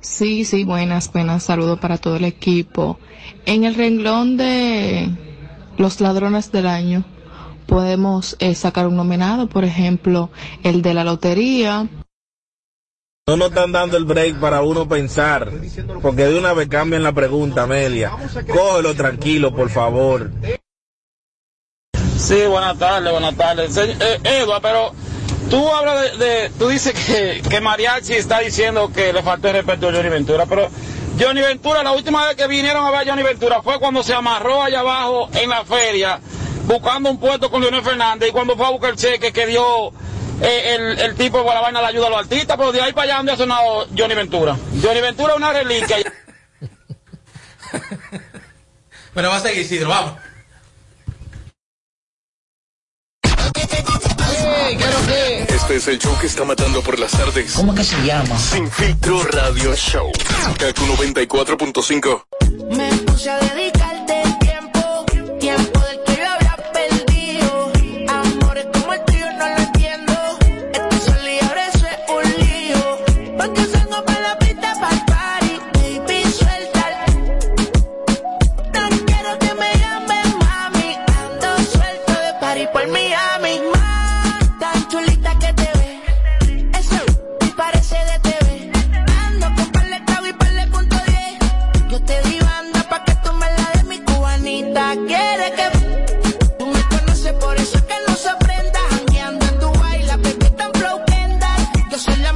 Speaker 16: Sí, sí, buenas, buenas. Saludos para todo el equipo. En el renglón de los ladrones del año podemos eh, sacar un nominado, por ejemplo, el de la lotería.
Speaker 17: No nos están dando el break para uno pensar, porque de una vez cambian la pregunta, Amelia. Cógelo tranquilo, por favor.
Speaker 18: Sí, buenas tardes, buenas tardes. Eh, pero tú hablas de, de- tú dices que, que Mariachi está diciendo que le falta el respeto a Johnny Ventura, pero Johnny Ventura, la última vez que vinieron a ver a Johnny Ventura fue cuando se amarró allá abajo en la feria buscando un puesto con Leonel Fernández y cuando fue a buscar el cheque que dio eh, el, el tipo por la vaina la ayuda a los artistas, pero de ahí para allá donde ha sonado Johnny Ventura. Johnny Ventura es una reliquia.
Speaker 8: Pero va a seguir, Isidro, vamos.
Speaker 19: Este es el show que está matando por las tardes.
Speaker 20: ¿Cómo que se llama?
Speaker 19: Sin filtro radio show. Kaku 94.5.
Speaker 4: Me puse a La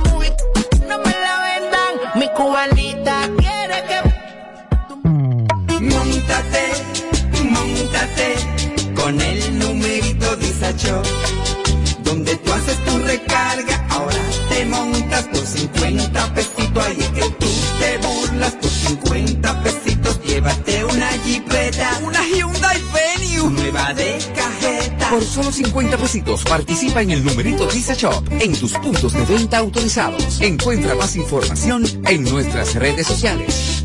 Speaker 4: Por
Speaker 21: solo 50 pesitos participa en el numerito Visa Shop en tus puntos de venta autorizados. Encuentra más información en nuestras redes sociales.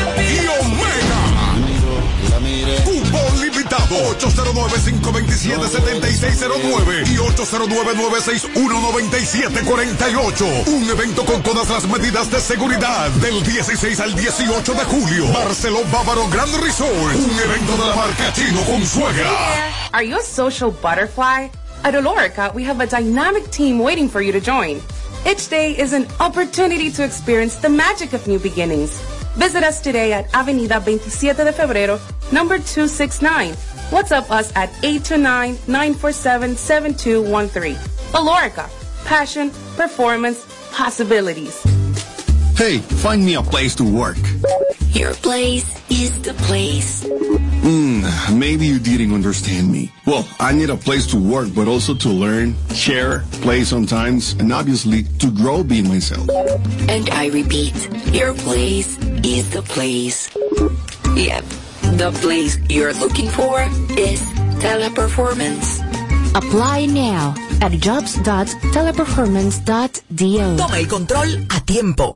Speaker 19: Limitado 809-527-7609 y 809-961-9748. Un evento con todas las medidas de seguridad del 16 al 18 de julio. Bávaro Grand Resort. Un evento de la marca Chino con suegra.
Speaker 2: Are you a social butterfly? At Olorica, we have a dynamic team waiting for you to join. Each day is an opportunity to experience the magic of new beginnings. Visit us today at Avenida 27 de Febrero, number 269. WhatsApp us at 829-947-7213. Olorica, passion, performance, possibilities.
Speaker 22: Hey, find me a place to work.
Speaker 1: Your place is the place.
Speaker 22: Hmm, maybe you didn't understand me. Well, I need a place to work, but also to learn, share, play sometimes, and obviously to grow being myself.
Speaker 1: And I repeat, your place is the place. Yep, the place you're looking for is teleperformance. Apply now at jobs.teleperformance.do.
Speaker 23: Toma el control a tiempo.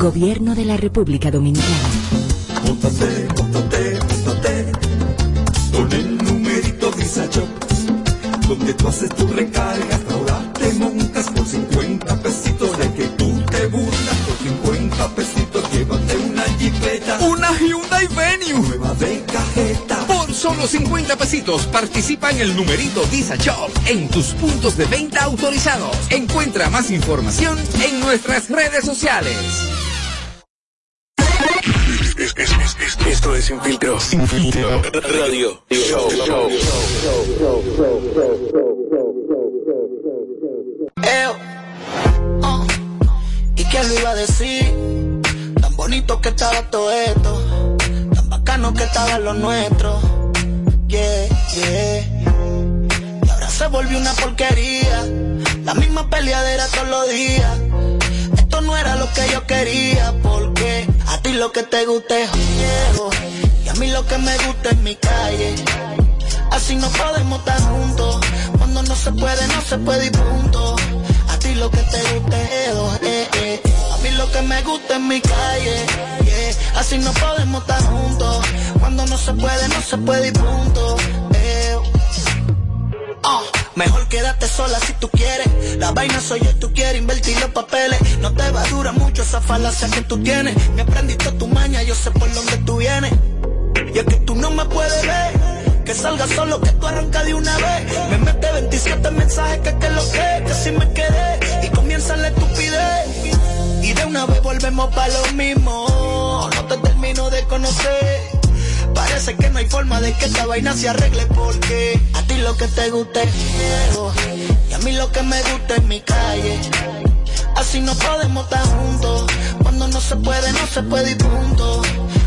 Speaker 1: Gobierno de la República Dominicana.
Speaker 24: Móntate, móntate, móntate con el numerito Visa Shop, donde tú haces tu recarga, ahora te montas por 50 pesitos, de que tú te burlas por 50 pesitos, llévate una jipeta,
Speaker 21: Una Hyundai Venue.
Speaker 24: nueva de cajeta.
Speaker 21: Por solo 50 pesitos participa en el numerito Visa Shop en tus puntos de venta autorizados. Encuentra más información en nuestras redes sociales.
Speaker 19: Es- es- es- es- Esto es Sin Filtro. Sin Filtro. Radio Show.
Speaker 5: Eo. Oh. ¿Y quién lo iba a decir? Tan bonito bonito que estaba todo esto, tan bacano que estaba lo nuestro. Yeah, yeah. Y ahora se volvió una porquería, la misma peleadera todos los días. Esto no era lo que yo quería, porque a ti lo que te gusta es y a mí lo que me gusta es mi calle. Así no podemos estar juntos, cuando no se puede, no se puede y punto. A ti lo que te gusta es edo, eh, eh. A mí lo que me gusta es mi calle, yeah. Así no podemos estar juntos, cuando no se puede, no se puede y punto. eh. Mejor quédate sola si tú quieres. La vaina soy yo, tú quieres invertir los papeles. No te va a durar mucho esa falacia que tú tienes. Me aprendiste tu maña, yo sé por dónde tú vienes. Y es que tú no me puedes ver. Que salga solo, que tú arrancas de una vez. Me mete 27 mensajes que que lo que, que si me quedé. Y comienza la estupidez. Y de una vez volvemos para lo mismo. No te termino de conocer. Parece que no hay forma de que esta vaina se arregle porque a ti lo que te gusta es miedo y a mí lo que me gusta es mi calle. Así no podemos estar juntos, cuando no se puede, no se puede y punto.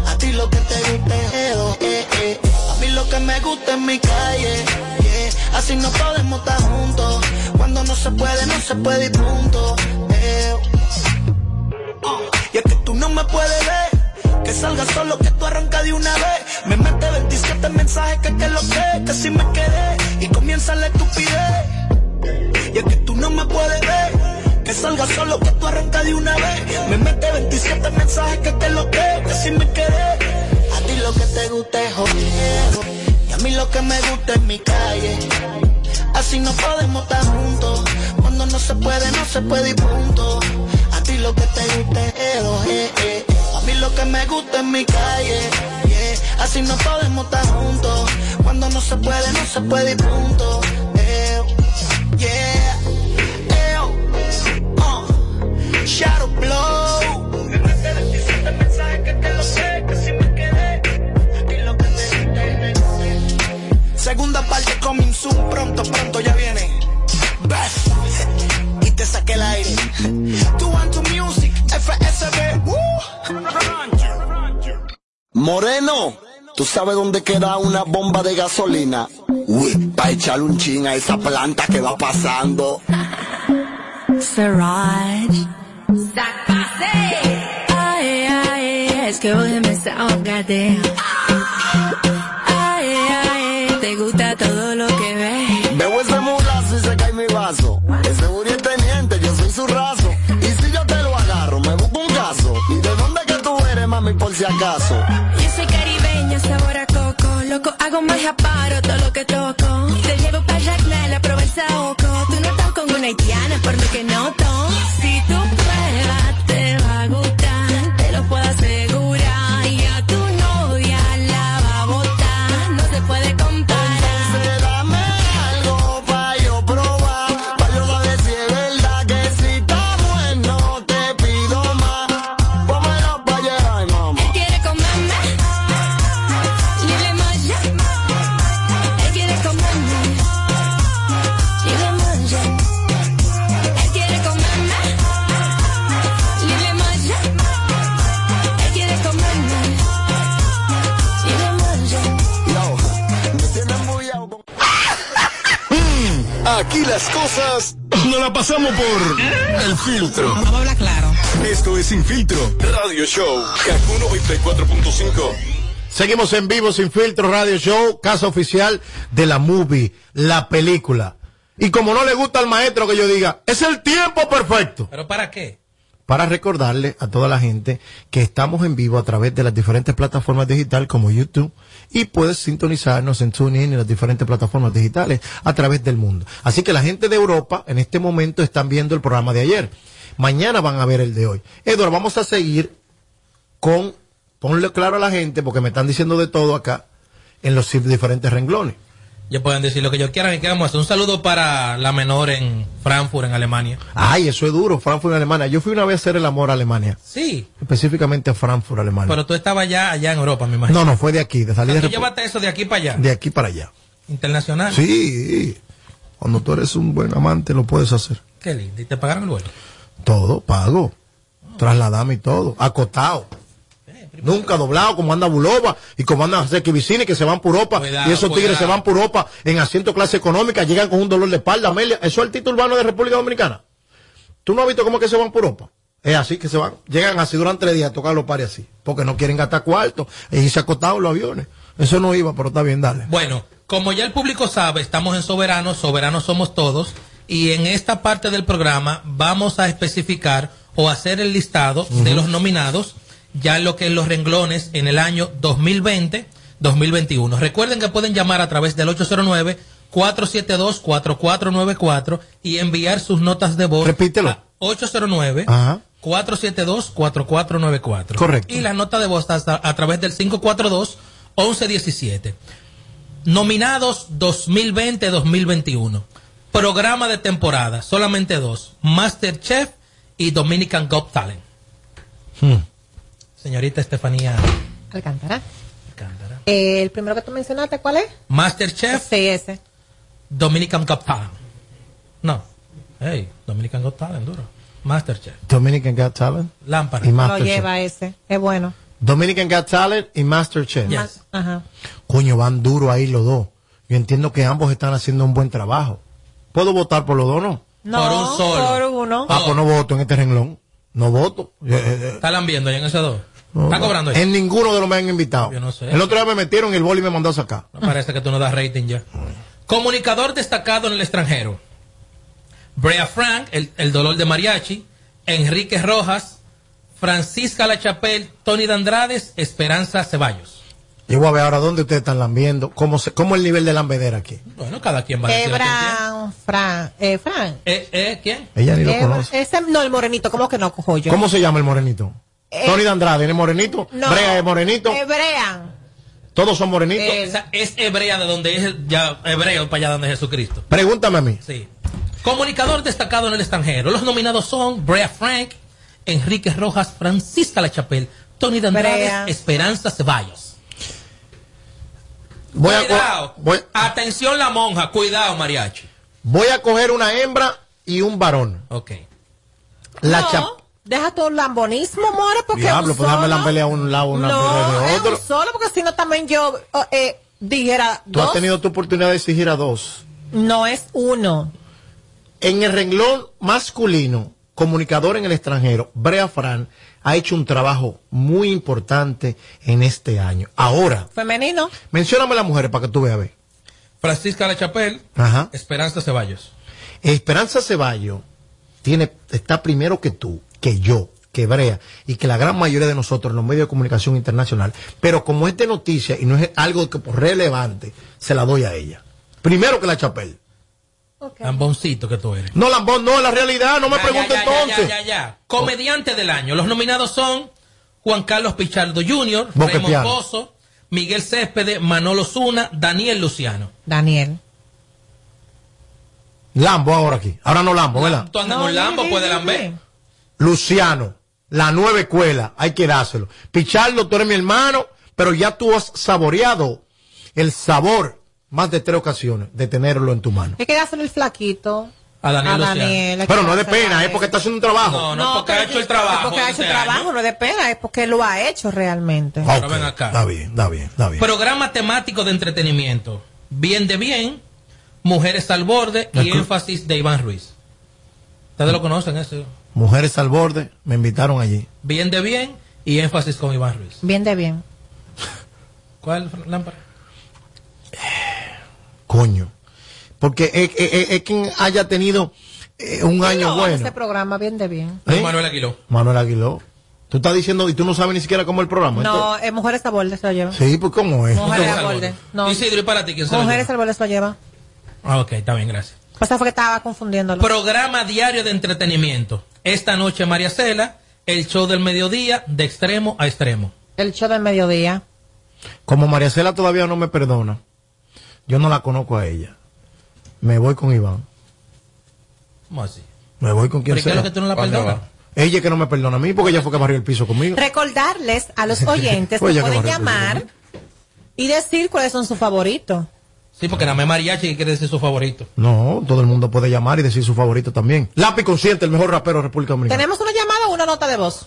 Speaker 5: A ti lo que te gusta es miedo, eh, eh. a mí lo que me gusta es mi calle. yeah. Así no podemos estar juntos, cuando no se puede, no se puede y punto. eh. Ah, y es que tú no me puedes ver, que salga solo, que tú arrancas de una vez. Me mete 27 mensajes que que lo que, que si me quedé. Y comienza la estupidez. Y es que tú no me puedes ver, que salga solo, que tú arrancas de una vez. Me mete 27 mensajes que que lo que, que si me quedé. A ti lo que te gusta es. Y a mí lo que me gusta es mi calle. Así no podemos estar juntos. Cuando no se puede, no se puede y punto. A ti lo que te gusta es edo, eh, eh. Mí lo que me gusta es mi calle. yeah. Así no podemos estar juntos. Cuando no se puede, no se puede y punto. Eh, yeah. Eh, uh. Shadow Blow. Me mete 27 mensajes que te lo sé, que si me quedé. A ti lo que te gusta es Segunda parte coming soon, pronto, pronto ya viene. Y te saqué el aire. Tú
Speaker 25: Moreno, ¿tú sabes dónde queda una bomba de gasolina? Uy, pa' echarle un chin a esa planta que va pasando.
Speaker 26: Siraj. Ay, ay, es que hoy me goddamn. Ay, ay, te gusta todo lo que ves.
Speaker 25: Veo ese mulazo y se cae mi vaso. Ese Uri es teniente, yo soy su raso. Y si yo te lo agarro, me busco un caso. ¿Y de dónde que tú eres, mami, por si acaso?
Speaker 26: Hago magia, paro todo lo que toco. Te llevo para Jacna, a probar el saoco. Tú no estás con una haitiana, por lo que noto.
Speaker 3: Las cosas no la pasamos por el filtro.
Speaker 27: Vamos a hablar claro.
Speaker 3: Esto es Sin Filtro Radio Show. Kaku 94.5.
Speaker 7: Seguimos en vivo sin filtro radio show, casa oficial de la movie, la película. Y como no le gusta al maestro que yo diga, es el tiempo perfecto.
Speaker 8: ¿Pero para qué?
Speaker 7: Para recordarle a toda la gente que estamos en vivo a través de las diferentes plataformas digitales como YouTube y puedes sintonizarnos en TuneIn y las diferentes plataformas digitales a través del mundo. Así que la gente de Europa en este momento están viendo el programa de ayer. Mañana van a ver el de hoy. Eduardo, vamos a seguir con, ponle claro a la gente porque me están diciendo de todo acá en los diferentes renglones.
Speaker 8: Ya pueden decir lo que yo quieran y que vamos a hacer. Un saludo para la menor en Frankfurt, en Alemania.
Speaker 7: Ay, eso es duro, Frankfurt, Alemania. Yo fui una vez a hacer el amor a Alemania.
Speaker 8: Sí,
Speaker 7: Específicamente a Frankfurt, Alemania.
Speaker 8: pero tú estabas ya allá en Europa, me imagino.
Speaker 7: no, no, fue de aquí, de salir
Speaker 8: Tú
Speaker 7: de,
Speaker 8: llévate eso de aquí para allá.
Speaker 7: de aquí para allá.
Speaker 8: Internacional.
Speaker 7: Sí, cuando tú eres un buen amante lo puedes hacer.
Speaker 8: Qué lindo. ¿Y te pagaron el vuelo?
Speaker 7: Todo, pago. Trasladame y todo. Acotado. Nunca doblado, como anda Buloba y como anda Vicini, que se van por Europa.
Speaker 8: Cuidado,
Speaker 7: y esos tigres
Speaker 8: cuidado.
Speaker 7: se van por Europa en asiento clase económica, llegan con un dolor de espalda, Amelia. Eso es el título urbano de República Dominicana. ¿Tú no has visto cómo es que se van por Europa? Es así que se van. Llegan así durante tres días a tocar los pares así. Porque no quieren gastar cuarto. Y se acostados los aviones. Eso no iba, pero está bien, dale.
Speaker 8: Bueno, como ya el público sabe, estamos en Soberano, Soberanos somos todos, y en esta parte del programa vamos a especificar o hacer el listado de los nominados, ya lo que es los renglones en el año 2020, 2021. Recuerden que pueden llamar a través del 809 472-4494 y enviar sus notas de voz.
Speaker 7: Repítelo.
Speaker 8: a 809
Speaker 7: Ajá.
Speaker 8: 472-4494.
Speaker 7: Correcto.
Speaker 8: Y la nota de voz hasta a través del 542-1117. Nominados 2020-2021. Programa de temporada, solamente dos. Masterchef y Dominican Got Talent.
Speaker 7: Hmm.
Speaker 8: Señorita Estefanía.
Speaker 27: Alcántara. Eh, el primero que tú mencionaste, ¿cuál es?
Speaker 8: Masterchef.
Speaker 27: Sí, ese.
Speaker 8: Dominican Got Talent. No. Hey, Dominican Got Talent, duro. Masterchef.
Speaker 7: Dominican Got Talent.
Speaker 8: Lámpara.
Speaker 7: Y
Speaker 27: Lo
Speaker 7: Masterchef.
Speaker 27: lleva ese. Es bueno.
Speaker 7: Dominican Got Talent y Masterchef.
Speaker 27: Ajá.
Speaker 7: Coño, van duro ahí los dos. Yo entiendo que ambos están haciendo un buen trabajo. ¿Puedo votar por los dos, no?
Speaker 27: No, por un solo. Por uno.
Speaker 7: Ah, pues no voto en este renglón. No voto.
Speaker 8: ¿Están viendo ahí en esos dos?
Speaker 7: No,
Speaker 8: ¿Está cobrando ahí?
Speaker 7: En ninguno de los me han invitado.
Speaker 8: Yo no sé.
Speaker 7: El otro día me metieron y el boli me mandó a sacar.
Speaker 8: Me parece que tú no das rating ya. Comunicador destacado en el extranjero. Brea Frank, el, el dolor de mariachi. Enrique Rojas. Francisca Lachapelle. Tony Dandrades. Esperanza Ceballos.
Speaker 7: Yo voy a ver ahora dónde ustedes están lambiendo. ¿Cómo, se, cómo es el nivel de lambedera aquí?
Speaker 8: Bueno, cada quien va a decir lo que entiende.
Speaker 27: Ebran, Fran, eh, Fran.
Speaker 8: Eh, eh, ¿Quién?
Speaker 7: Ella ni lo conoce.
Speaker 27: Ese, no, el morenito, ¿cómo que no cojo yo?
Speaker 7: ¿Cómo se llama el morenito?
Speaker 27: Eh,
Speaker 7: Tony de Andrade, ¿es morenito?
Speaker 27: No.
Speaker 7: Brea es morenito.
Speaker 27: Ebrean.
Speaker 7: Todos son morenitos.
Speaker 8: O sea, es hebrea de donde es ya hebreo para allá donde es Jesucristo.
Speaker 7: Pregúntame a mí.
Speaker 8: Sí. Comunicador destacado en el extranjero. Los nominados son Brea Frank, Enrique Rojas, Francisca Lachapelle, Tony Dandrades,
Speaker 27: Brea.
Speaker 8: Esperanza Ceballos.
Speaker 7: Voy a,
Speaker 8: cuidado.
Speaker 7: voy,
Speaker 8: Atención la monja, cuidado mariachi.
Speaker 7: voy a coger una hembra y un varón.
Speaker 8: Ok.
Speaker 7: La
Speaker 27: no,
Speaker 7: chap-
Speaker 27: deja tu lambonismo, more, porque
Speaker 7: Diablo, pues déjame la pelea a un lado, una
Speaker 27: no,
Speaker 7: pelea de
Speaker 27: es
Speaker 7: otro.
Speaker 27: un solo, porque si no también yo oh, eh, dijera
Speaker 7: Tú has tenido tu oportunidad de exigir a dos.
Speaker 27: no es uno.
Speaker 7: En el renglón masculino, comunicador en el extranjero, Brea Fran ha hecho un trabajo muy importante en este año. Ahora,
Speaker 27: Femenino.
Speaker 7: mencióname las mujeres para que tú veas. ve.
Speaker 8: Francisca Lachapelle,
Speaker 7: Ajá.
Speaker 8: Esperanza Ceballos.
Speaker 7: Esperanza Ceballo tiene, está primero que tú, que yo, que Brea y que la gran mayoría de nosotros en los medios de comunicación internacional. Pero como es de noticia y no es algo que por relevante, se la doy a ella. Primero que la Chapel.
Speaker 8: Lamboncito que tú eres.
Speaker 7: No, Lambón, no, la realidad, no me
Speaker 8: Ya,
Speaker 7: pregunte
Speaker 8: ya, ya,
Speaker 7: entonces.
Speaker 8: Ya, ya, ya. Comediante del año. Los nominados son Juan Carlos Pichardo Jr., Raymond. Pozo, Miguel Céspedes, Manolo Zuna, Daniel Luciano.
Speaker 27: Daniel.
Speaker 7: Lambo ahora aquí. Ahora no Lambo, ¿verdad?
Speaker 8: Tú andas un Lambo, puede lamber.
Speaker 7: Luciano, la nueva escuela, hay que dárselo. Pichardo, tú eres mi hermano, pero ya tú has saboreado el sabor más de tres ocasiones de tenerlo en tu mano.
Speaker 27: Hay que dárselo el flaquito.
Speaker 8: A Daniel.
Speaker 27: Daniel,
Speaker 7: Pero no es de pena,
Speaker 27: a
Speaker 7: es porque está haciendo un trabajo.
Speaker 8: No, no, porque ha hecho el trabajo.
Speaker 27: Porque ha hecho el
Speaker 8: este año.
Speaker 27: trabajo, no es de pena, es porque lo ha hecho realmente.
Speaker 7: Ok,
Speaker 8: Ahora ven acá.
Speaker 7: Está bien, está bien, está bien.
Speaker 8: Programa temático de entretenimiento. Bien de bien, Mujeres al borde y énfasis de Iván Ruiz. Ustedes lo conocen ese.
Speaker 7: Mujeres al borde, me invitaron allí.
Speaker 8: Bien de bien y énfasis con Iván Ruiz.
Speaker 27: Bien de bien.
Speaker 8: ¿Cuál lámpara?
Speaker 7: Coño. Porque es, es- es- es quien haya tenido eh, un año
Speaker 27: No,
Speaker 7: bueno.
Speaker 27: Ese programa bien de bien.
Speaker 7: ¿Eh?
Speaker 8: Manuel Aguiló.
Speaker 7: Manuel Aguiló. Tú estás diciendo y tú no sabes ni siquiera cómo es el programa.
Speaker 27: No, eh, Mujeres a borde se lo lleva.
Speaker 7: Sí, pues cómo es.
Speaker 27: Mujeres a borde. No.
Speaker 8: Isidro, ¿y para ti quién se
Speaker 27: Mujeres al borde se lo lleva.
Speaker 8: Ah, ok, está bien, gracias.
Speaker 27: O sea, fue que estaba confundiéndolo.
Speaker 8: Programa diario de entretenimiento. Esta noche María Cela, el show del mediodía, de extremo a extremo.
Speaker 27: El show del mediodía.
Speaker 7: Como María Cela todavía no me perdona, yo no la conozco a ella. Me voy con Iván.
Speaker 8: ¿Cómo así?
Speaker 7: Me voy con quien
Speaker 8: ¿Pero y qué es lo que tú no la
Speaker 7: ¿Dónde
Speaker 8: perdonas?
Speaker 7: Ella que no me perdona a mí porque ella fue que barrió el piso conmigo.
Speaker 27: Recordarles a los oyentes
Speaker 7: Oye,
Speaker 27: que pueden llamar y decir cuáles son sus favoritos.
Speaker 8: Sí, porque nada más mariachi que quiere decir su favorito.
Speaker 7: No, todo el mundo puede llamar y decir su favorito también. Lápiz Consciente, el mejor rapero de República Dominicana.
Speaker 27: ¿Tenemos una llamada o una nota de voz?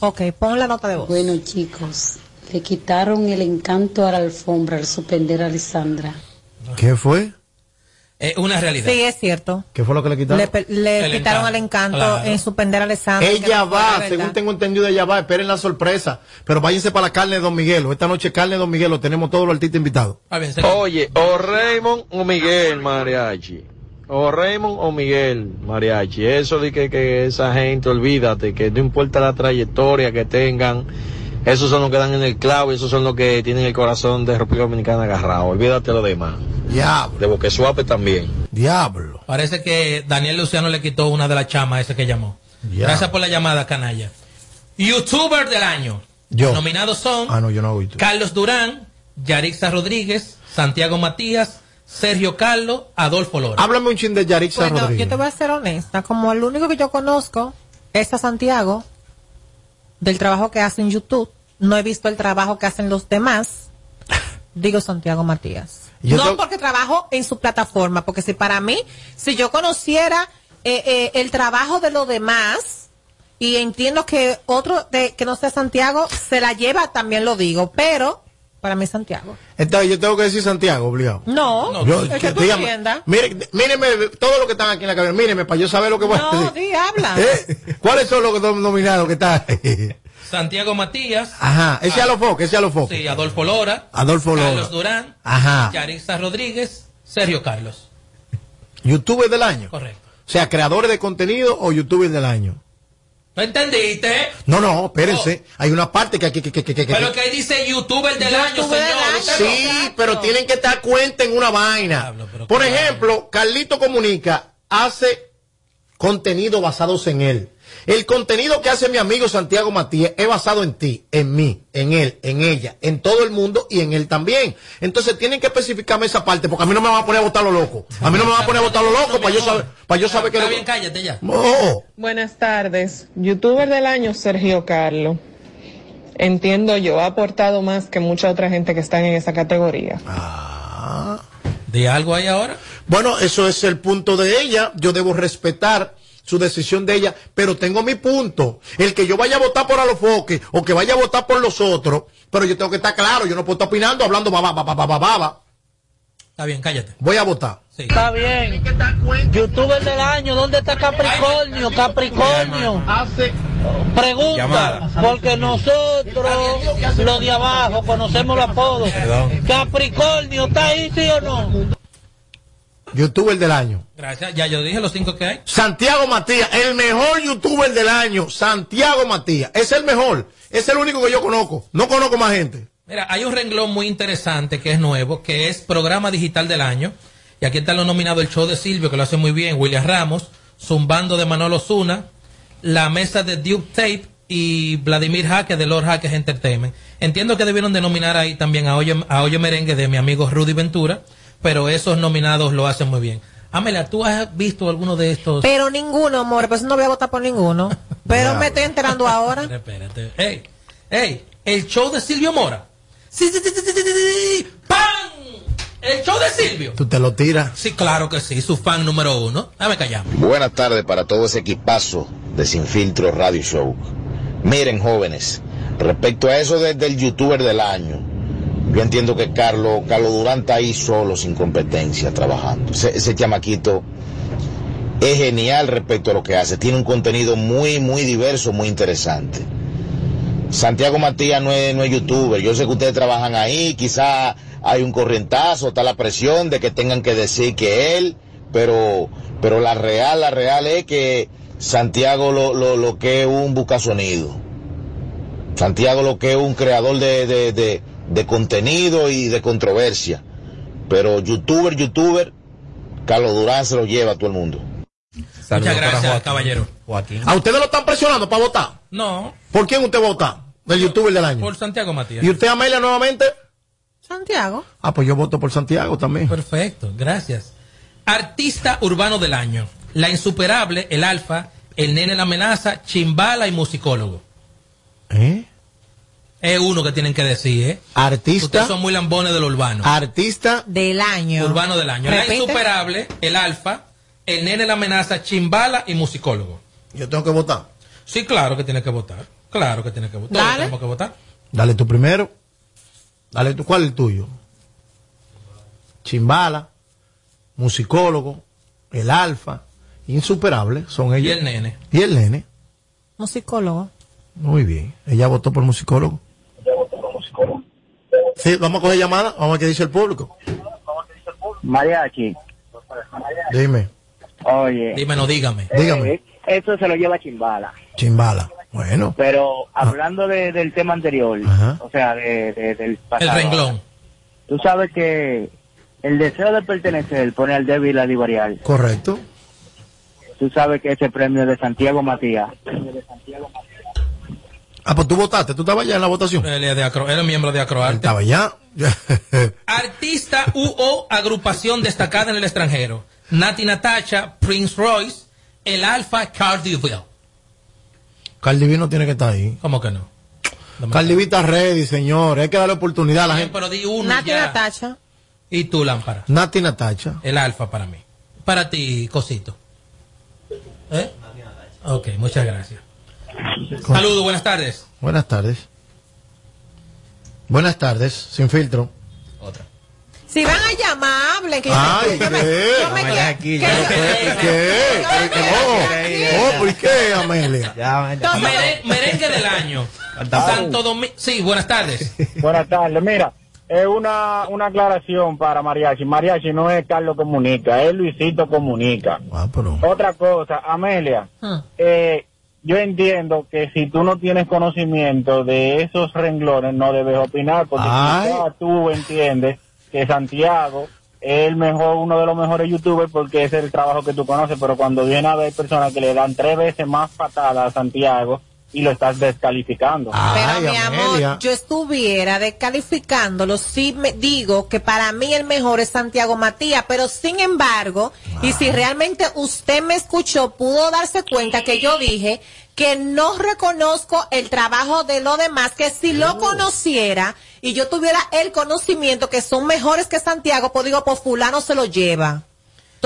Speaker 27: Ok, pon la nota de voz.
Speaker 28: Bueno, chicos, le quitaron el encanto a la alfombra al suspender a Lisandra.
Speaker 7: ¿Qué fue?
Speaker 8: Es una realidad.
Speaker 27: Sí, es cierto.
Speaker 7: ¿Qué fue lo que le quitaron?
Speaker 27: Le, pe- le
Speaker 8: El
Speaker 27: quitaron
Speaker 8: encanto,
Speaker 27: el encanto
Speaker 8: claro.
Speaker 27: en suspender a Alessandra. que
Speaker 7: Ella
Speaker 27: no
Speaker 7: va, según tengo entendido, ella va. Esperen la sorpresa. Pero váyanse para la carne de Don Miguelo. Esta noche carne de Don Miguelo. Tenemos todos los artistas invitados.
Speaker 29: Oye, o Raymond o Miguel Mariachi. O Raymond o Miguel Mariachi. Eso de que, que esa gente, olvídate, que no importa la trayectoria que tengan, esos son los que dan en el clavo y esos son los que tienen el corazón de República Dominicana agarrado. Olvídate lo demás.
Speaker 7: Diablo.
Speaker 29: De Boquesuape también.
Speaker 7: Diablo.
Speaker 8: Parece que Daniel Luciano le quitó una de las chamas ese que llamó. Gracias por la llamada, canalla. YouTuber del año.
Speaker 7: Yo.
Speaker 8: Nominados son
Speaker 7: Ah, no, yo no hago YouTube.
Speaker 8: Carlos Durán, Yarixa Rodríguez, Santiago Matías, Sergio Carlos, Adolfo Lora.
Speaker 7: Háblame un chin de Yarixa
Speaker 27: Bueno,
Speaker 7: Rodríguez.
Speaker 27: yo te voy a ser honesta. Como el único que yo conozco es a Santiago, del trabajo que hace en YouTube. No he visto el trabajo que hacen los demás. Digo Santiago Matías.
Speaker 7: Yo
Speaker 27: no
Speaker 7: tengo-
Speaker 27: porque trabajo en su plataforma, porque si para mí, si yo conociera eh, eh, el trabajo de los demás y entiendo que otro de, que no sea Santiago se la lleva, también lo digo, pero para mí es Santiago.
Speaker 7: Entonces, yo tengo que decir Santiago, obligado.
Speaker 27: No,
Speaker 7: Yo-
Speaker 27: es que tú
Speaker 7: dígame, mire, míreme, todos los que están aquí en la cabina, mírenme para yo saber lo que voy a
Speaker 27: No,
Speaker 7: decir.
Speaker 27: di, habla.
Speaker 7: ¿Eh? ¿Cuáles son los dos nominados que están?
Speaker 8: Santiago Matías.
Speaker 7: Ajá, ese a los focos, ese a los focos.
Speaker 8: Sí, Adolfo Lora.
Speaker 7: Adolfo Lora.
Speaker 8: Carlos Durán.
Speaker 7: Ajá.
Speaker 8: Yarixa Rodríguez, Sergio Carlos.
Speaker 7: ¿YouTuber del año?
Speaker 8: Correcto.
Speaker 7: O sea, creadores de contenido o YouTuber del año.
Speaker 8: ¿No entendiste?
Speaker 7: No, no, espérense. Hay una parte que... que, que, que, que, que-
Speaker 8: Pero que ahí dice YouTuber del año, señor. Usted no-
Speaker 7: Sí, pero tienen que estar cuenta en una vaina. Por ejemplo, Carlito Comunica hace contenido basados en él. El contenido que hace mi amigo Santiago Matías es basado en ti, en mí, en él, en ella, en todo el mundo y en él también. Entonces tienen que especificarme esa parte porque a mí no me van a poner a votar lo loco. A mí no me van a poner a votar lo loco para yo saber, para yo saber que...
Speaker 8: Está bien, cállate ya.
Speaker 30: Buenas tardes. Youtuber del año, Sergio Carlos. Entiendo yo, ha aportado más que mucha otra gente que están en esa categoría.
Speaker 8: ¿De algo ahí ahora?
Speaker 7: Bueno, eso es el punto de ella. Yo debo respetar su decisión de ella, pero tengo mi punto. El que yo vaya a votar por Alofoque o que vaya a votar por los otros, pero yo tengo que estar claro, yo no puedo estar opinando, hablando baba, baba, baba, baba.
Speaker 8: Está bien, cállate.
Speaker 7: Voy a votar.
Speaker 31: Está bien. Youtuber del año, ¿dónde está Capricornio? Capricornio. Pregunta,
Speaker 7: Llamada.
Speaker 31: porque nosotros, los de abajo, conocemos los apodos. Capricornio, ¿está ahí, sí o no?
Speaker 7: Youtuber del año.
Speaker 8: Gracias. Ya yo dije los cinco que hay.
Speaker 7: Santiago Matías, el mejor youtuber del año. Santiago Matías, es el mejor. Es el único que yo conozco. No conozco más gente.
Speaker 8: Mira, hay un renglón muy interesante que es nuevo, que es Programa Digital del Año. Y aquí están los nominados el show de Silvio, que lo hace muy bien, William Ramos, Zumbando de Manolo Zuna, La Mesa de Duke Tape y Vladimir Jaque de Lord Jaques Entertainment. Entiendo que debieron de nominar ahí también a Oye, a Oye Merengue de mi amigo Rudy Ventura, pero esos nominados lo hacen muy bien. Amelia, ¿tú has visto alguno de estos?
Speaker 27: Pero ninguno, amor, pues no voy a votar por ninguno. Pero me estoy enterando ahora.
Speaker 8: Espérate. Ey, ey, el show de Silvio Mora. Sí, sí, sí, sí, sí, sí, sí, sí. ¡Pam! El show de Silvio.
Speaker 7: Tú te lo tiras.
Speaker 8: Sí, claro que sí, su fan número uno. Dame callar.
Speaker 32: Buenas tardes para todo ese equipazo de Sin Filtro Radio Show. Miren, jóvenes, respecto a eso desde el youtuber del año, yo entiendo que Carlos, Carlos Durán está ahí solo, sin competencia, trabajando. Ese, chamaquito es genial respecto a lo que hace. Tiene un contenido muy, muy diverso, muy interesante. Santiago Matías no es, no es youtuber. Yo sé que ustedes trabajan ahí, quizá hay un corrientazo, está la presión de que tengan que decir que él, pero, pero la real, la real es que Santiago lo, lo, lo que es un buscasonido. Santiago lo que es un creador de, de, de, de contenido y de controversia. Pero youtuber, youtuber, Carlos Durán se lo lleva a todo el mundo.
Speaker 8: Muchas gracias, caballero.
Speaker 7: ¿A ustedes lo están presionando para votar?
Speaker 8: No,
Speaker 7: ¿Por quién usted vota? Del youtuber del año.
Speaker 8: por Santiago Matías.
Speaker 7: ¿Y usted, Amelia, nuevamente?
Speaker 27: Santiago.
Speaker 7: Ah, pues yo voto por Santiago también.
Speaker 8: Perfecto, gracias. Artista urbano del año. La insuperable, el alfa, el nene la amenaza, chimbala y musicólogo. Es uno que tienen que decir, ¿eh?
Speaker 7: Artista.
Speaker 8: Ustedes son muy lambones de lo urbano.
Speaker 7: Artista
Speaker 27: del año.
Speaker 8: Urbano del año. La
Speaker 27: Repite.
Speaker 8: insuperable, el alfa, el nene la amenaza, chimbala y musicólogo.
Speaker 7: Yo tengo que votar.
Speaker 8: Sí, claro que tiene que votar. Claro que tiene que votar. Todos tenemos que votar.
Speaker 7: Dale tu primero. Dale tu, ¿cuál es el tuyo? Chimbala, musicólogo, el alfa, insuperable, son ellos.
Speaker 8: Y el nene.
Speaker 7: Y el nene.
Speaker 6: Musicólogo.
Speaker 7: Muy bien. Ella votó por musicólogo. Sí, vamos a coger llamada, vamos a ver qué dice el público.
Speaker 15: Mariachi.
Speaker 7: Dime,
Speaker 15: Oye.
Speaker 8: Dime, no dígame.
Speaker 7: Dígame.
Speaker 15: eh, Eso se lo lleva Chimbala.
Speaker 7: Chimbala. Bueno,
Speaker 15: Pero hablando de- del tema anterior,
Speaker 7: Ajá.
Speaker 15: o sea, de, de- del pasado.
Speaker 8: El renglón.
Speaker 15: Tú sabes que el deseo de pertenecer pone al débil a divariar.
Speaker 7: correcto.
Speaker 15: Tú sabes que ese premio de Santiago Matías.
Speaker 7: Ah, pues tú votaste, tú estabas ya en la votación.
Speaker 8: Él es, de Acro- él es miembro de Acroarte.
Speaker 7: Estaba ya.
Speaker 8: Artista UO, agrupación destacada en el extranjero. Nati Natacha, Prince Royce, el Alfa, Cardi B.
Speaker 7: Cardi B no tiene que estar ahí.
Speaker 8: ¿Cómo que no?
Speaker 7: Cardi B está ready, señor. Hay que darle oportunidad a la gente.
Speaker 8: Pero di uno
Speaker 6: Nati
Speaker 8: ya.
Speaker 6: Natacha.
Speaker 8: Y tú, Lámpara.
Speaker 7: Nati Natacha.
Speaker 8: El Alfa para mí. Para ti, Cosito. ¿Eh? Ok, muchas gracias. Saludos, buenas tardes.
Speaker 7: Buenas tardes. Buenas tardes, sin filtro.
Speaker 6: Si van a llamar, hablen. Que yo me-
Speaker 7: Ay,
Speaker 6: yo me-
Speaker 7: ¿qué?
Speaker 6: yo me quiero-
Speaker 7: ¿Qué? ¿Qué? Oh, ¿por qué, Amelia?
Speaker 8: Mere- merengue del año. Santo Domingo. Sí, buenas tardes.
Speaker 15: Buenas tardes. Mira, es una, una aclaración para Mariachi. Mariachi no es Carlos Comunica, es Luisito Comunica.
Speaker 7: Ah,
Speaker 15: Otra cosa, Amelia, eh, yo entiendo que si tú no tienes conocimiento de esos renglones, no debes opinar, porque tú entiendes que Santiago es el mejor, uno de los mejores youtubers porque es el trabajo que tú conoces, pero cuando viene a ver personas que le dan tres veces más patadas a Santiago y lo estás descalificando.
Speaker 6: Pero mi amor, yo estuviera descalificándolo, sí me digo que para mí el mejor es Santiago Matías, pero sin embargo, y si realmente usted me escuchó, pudo darse cuenta que yo dije que no reconozco el trabajo de los demás, que si lo conociera y yo tuviera el conocimiento que son mejores que Santiago, pues digo, pues fulano se lo lleva.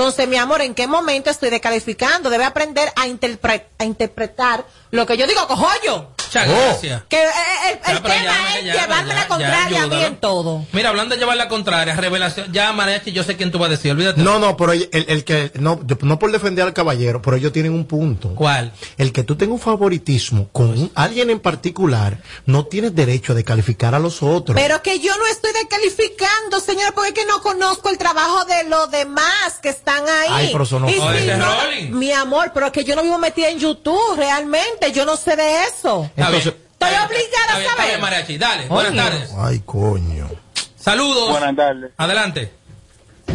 Speaker 6: Entonces, mi amor, ¿en qué momento estoy descalificando? Debe aprender a, a interpretar lo que yo digo, cojollo.
Speaker 8: Muchas gracias.
Speaker 6: Que eh, eh, el, tema
Speaker 8: ya,
Speaker 6: es llevarme
Speaker 8: ya,
Speaker 6: la
Speaker 8: ya,
Speaker 6: contraria a mí en todo.
Speaker 8: Mira, hablando de llevar la contraria, revelación. Ya, Mariachi, yo sé quién tú vas a decir, olvídate.
Speaker 7: No, no, pero el, el que, no, yo- no por defender al caballero, pero ellos tienen un punto.
Speaker 8: ¿Cuál?
Speaker 7: El que tú tengas un favoritismo con un- alguien en particular, no tienes derecho de calificar a los otros.
Speaker 6: Pero que yo no estoy descalificando, señor, porque es que no conozco el trabajo de los demás que están ahí.
Speaker 7: Ay, pero
Speaker 6: si no-
Speaker 7: Rolling.
Speaker 6: mi amor, pero es que yo no vivo metida en YouTube, realmente, yo no sé de eso.
Speaker 7: Entonces,
Speaker 6: Estoy obligada a
Speaker 8: Está
Speaker 6: saber.
Speaker 8: bien, Mariachi, dale. Buenas tardes.
Speaker 7: Ay, coño.
Speaker 8: Saludos.
Speaker 15: Buenas tardes.
Speaker 8: Adelante.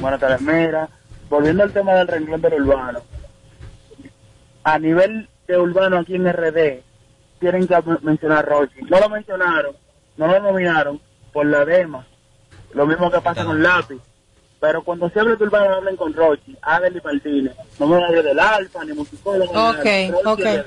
Speaker 15: Buenas tardes. Mira, volviendo al tema del renglón del urbano. A nivel de urbano aquí en RD, tienen que men- mencionar a Rochi. No lo mencionaron, no lo nominaron por la dema. Lo mismo que pasa con Lápiz. Pero cuando se habla de urbano, hablen con Rochi, Adel y Martínez. No me hablen del Alfa, ni musicólogo. ni
Speaker 6: Ok,
Speaker 15: nada. Rochi
Speaker 6: ok.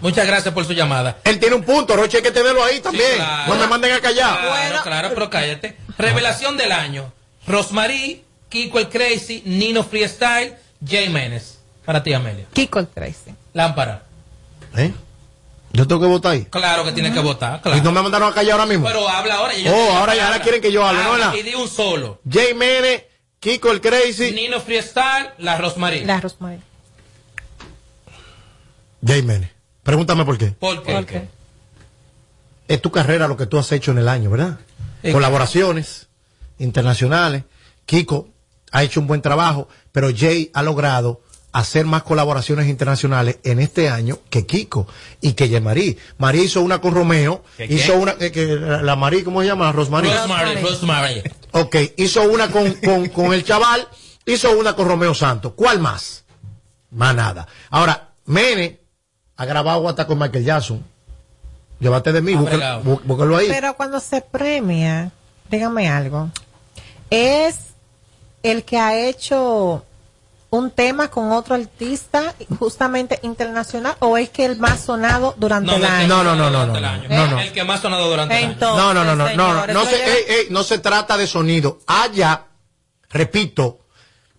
Speaker 8: Muchas gracias por su llamada.
Speaker 7: Él tiene un punto, Roche, hay que tenerlo ahí también.
Speaker 8: claro.
Speaker 7: No me manden a callar.
Speaker 8: Claro, claro, pero cállate. Revelación del año. Rosmarie, Kiko el Crazy, Nino Freestyle, Jay Menes. Para ti, Amelia.
Speaker 6: Kiko el Crazy.
Speaker 8: Lámpara.
Speaker 7: ¿Eh? Yo tengo que votar ahí.
Speaker 8: Claro que tienes que votar, claro.
Speaker 7: Y no me mandaron a callar ahora mismo.
Speaker 8: Pero habla ahora.
Speaker 7: Oh, ahora ya ahora quieren que yo hable, ¿no?
Speaker 8: Habla
Speaker 7: ¿verdad?
Speaker 8: Y di un solo.
Speaker 7: Jay Mene, Kiko el Crazy.
Speaker 8: Nino Freestyle, la Rosmarie.
Speaker 6: La Rosmarie.
Speaker 7: Jay Mene. Pregúntame por qué.
Speaker 8: ¿Por qué?
Speaker 7: Es tu carrera lo que tú has hecho en el año, ¿verdad?
Speaker 8: Sí.
Speaker 7: Colaboraciones internacionales. Kiko ha hecho un buen trabajo, pero Jay ha logrado hacer más colaboraciones internacionales en este año que Kiko y que Yemari. María hizo una con Romeo,
Speaker 8: ¿Que
Speaker 7: hizo
Speaker 8: qué?
Speaker 7: una, que, que la la Marí, ¿cómo se llama? Rosmarie.
Speaker 8: Rosemary, Rosemary.
Speaker 7: Ok, hizo una con, con, con el chaval, hizo una con Romeo Santos. ¿Cuál más? Más nada. Ahora, Mene ha grabado hasta con Michael Jackson. Llévate de mí,
Speaker 6: Ha
Speaker 7: búsquelo,
Speaker 6: bregado.
Speaker 7: bú- búsquelo ahí.
Speaker 6: Pero cuando se premia, dígame algo, ¿es el que ha hecho un tema con otro artista justamente internacional o es que el más sonado durante el
Speaker 8: del que
Speaker 6: año?
Speaker 7: No, no, no, no, no,
Speaker 8: año.
Speaker 7: no, no.
Speaker 8: El que más sonado durante el año.
Speaker 7: No, no, no, no, no, no, no se, ey, ey, no se trata de sonido. Haya, repito,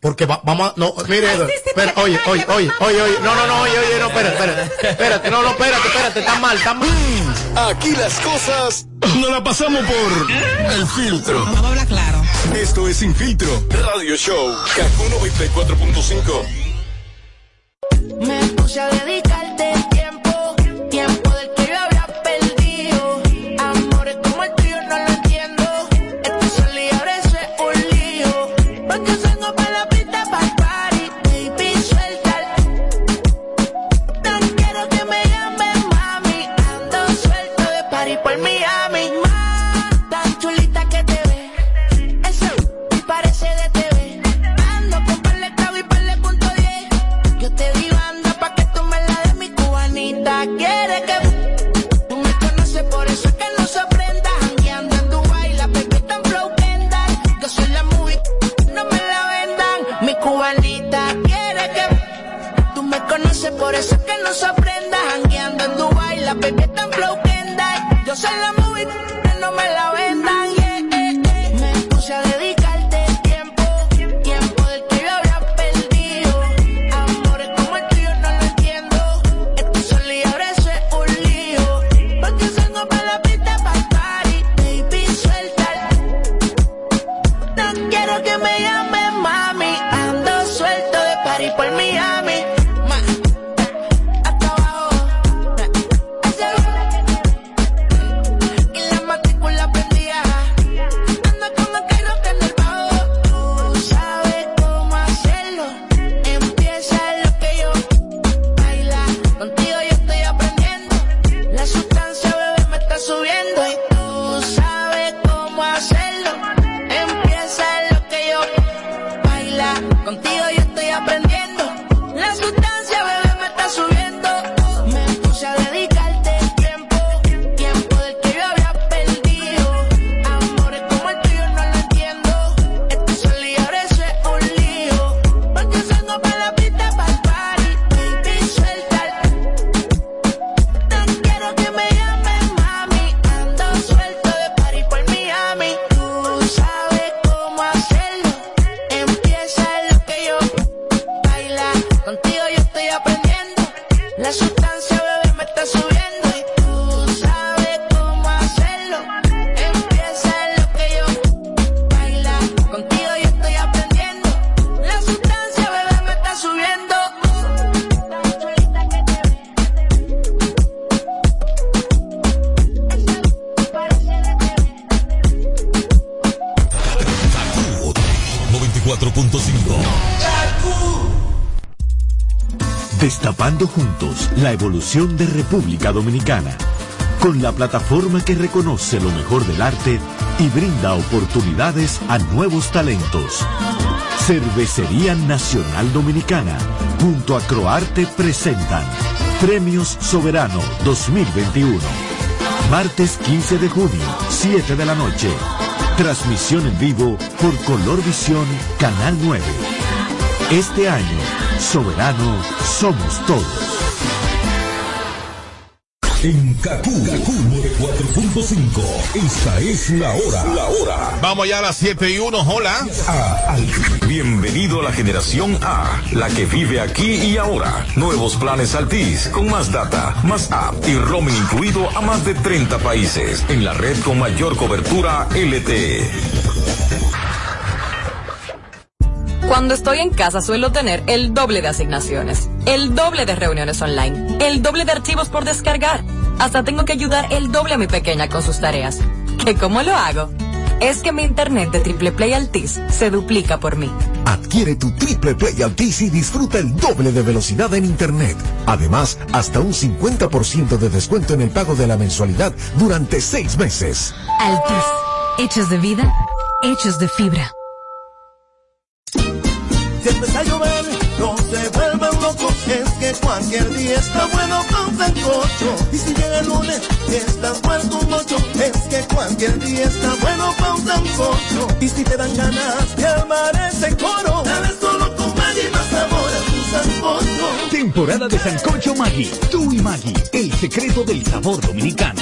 Speaker 7: Porque va- vamos a, no, mire, Edward, espera, oye, oye, oye, oye, oye, no, no, no, oye, oye, no, espérate, espérate, espérate, no, no, espérate, espérate, está mal, está mal.
Speaker 3: Aquí las cosas no la pasamos por el filtro.
Speaker 33: Vamos a hablar claro.
Speaker 3: Esto es Sin Filtro Radio Show. Kaku 94.5.
Speaker 4: Me puse a dedicarte la
Speaker 34: evolución de República Dominicana, con la plataforma que reconoce lo mejor del arte y brinda oportunidades a nuevos talentos. Cervecería Nacional Dominicana, junto a Croarte presentan Premios Soberano 2021. Martes 15 de junio, 7 de la noche. Transmisión en vivo por Colorvisión, Canal 9. Este año, Soberano somos todos.
Speaker 3: En Kaku, Kaku 94.5. Esta es la hora. La hora.
Speaker 35: Vamos ya a las 7 y 1, hola.
Speaker 36: Bienvenido a la generación A, la que vive aquí y ahora. Nuevos planes Altis, con más data, más app y roaming incluido a más de 30 países. En la red con mayor cobertura LTE.
Speaker 37: Cuando estoy en casa suelo tener el doble de asignaciones, el doble de reuniones online, el doble de archivos por descargar. Hasta tengo que ayudar el doble a mi pequeña con sus tareas. ¿Que cómo lo hago? Es que mi internet de Triple Play Altis se duplica por mí.
Speaker 38: Adquiere tu Triple Play Altis y disfruta el doble de velocidad en Internet. Además, hasta un 50% de descuento en el pago de la mensualidad durante seis meses.
Speaker 23: Altis. Hechos de vida, hechos de fibra.
Speaker 4: Cualquier día está bueno con sancocho. Y si llega el lunes y estás muerto un ocho, es que cualquier día está bueno con sancocho. Y si te dan ganas de armar ese coro, dale solo con Maggi más sabor a tu sancocho.
Speaker 36: Temporada de Sancocho Maggi. Tú y Maggi, el secreto del sabor dominicano.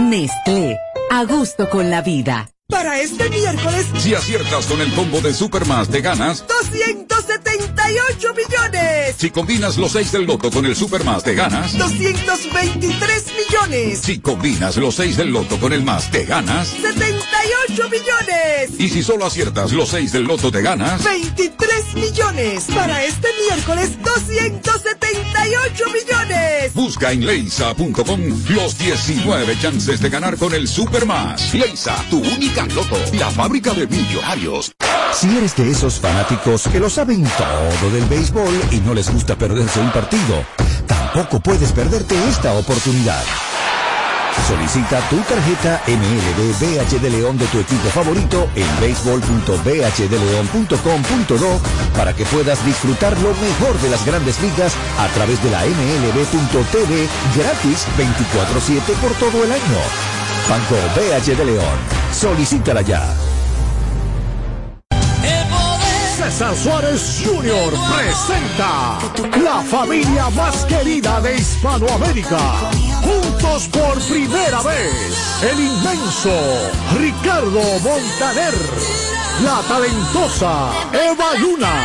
Speaker 39: Nestlé, a gusto con la vida.
Speaker 4: Para este miércoles,
Speaker 40: Si aciertas con el combo de Supermas, te ganas.
Speaker 4: 278 millones.
Speaker 40: Si combinas los 6 del loto con el Supermas, te ganas.
Speaker 4: 223 millones.
Speaker 40: Si combinas los 6 del loto con el más, te ganas.
Speaker 4: 78 millones.
Speaker 40: Y si solo aciertas los 6 del loto, te ganas.
Speaker 4: 23 millones. Para este miércoles, 278 millones.
Speaker 40: Busca en leisa.com los 19 chances de ganar con el Supermas. Leisa, tu única La fábrica de millonarios.
Speaker 38: Si eres de esos fanáticos que lo saben todo del béisbol y no les gusta perderse un partido, tampoco puedes perderte esta oportunidad. Solicita tu tarjeta MLB BH de León de tu equipo favorito en béisbol.bhdeleon.com.do para que puedas disfrutar lo mejor de las grandes ligas a través de la MLB.tv gratis 24-7 por todo el año. Banco BH de León. Solicítala ya.
Speaker 19: César Suárez Jr. presenta la familia más querida de Hispanoamérica. Juntos por primera vez, el inmenso Ricardo Montaner, la talentosa Eva Luna,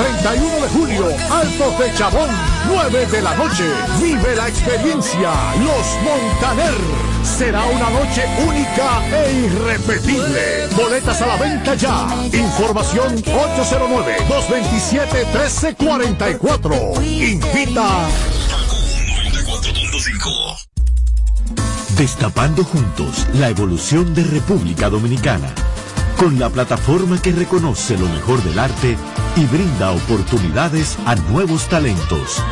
Speaker 19: 31 de julio, Altos de Chabón, 9 de la noche. Vive la experiencia. Los Montaner. Será una noche única e irrepetible. Boletas a la venta ya. Información 809-227-1344. Invita.
Speaker 34: Destapando juntos la evolución de República Dominicana. Con la plataforma que reconoce lo mejor del arte y brinda oportunidades a nuevos talentos.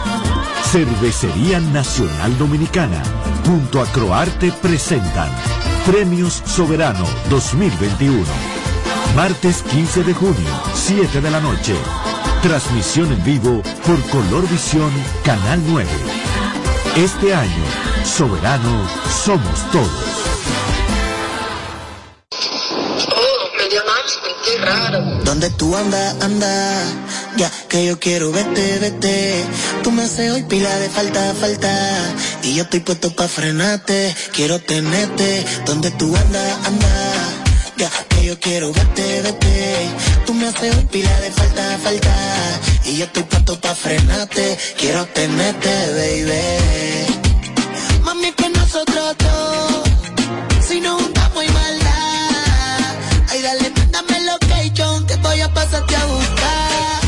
Speaker 34: Cervecería Nacional Dominicana junto a Croarte presentan Premios Soberano 2021. Martes 15 de junio, 7 de la noche. Transmisión en vivo por Colorvisión Canal 9. Este año, Soberano somos todos.
Speaker 5: Raro. ¿Dónde tú andas, anda? Ya que yo quiero verte, vete. Tú me haces hoy pila de falta, falta. Y yo estoy puesto pa' frenarte. Quiero tenerte. ¿Dónde tú andas, anda? Ya que yo quiero verte, vete. Tú me haces hoy pila de falta, falta. Y yo estoy puesto pa' frenarte. Quiero tenerte, baby. Mami, que nosotros dos. Si nos juntamos y maldad. Ay, dale, yo a buscar.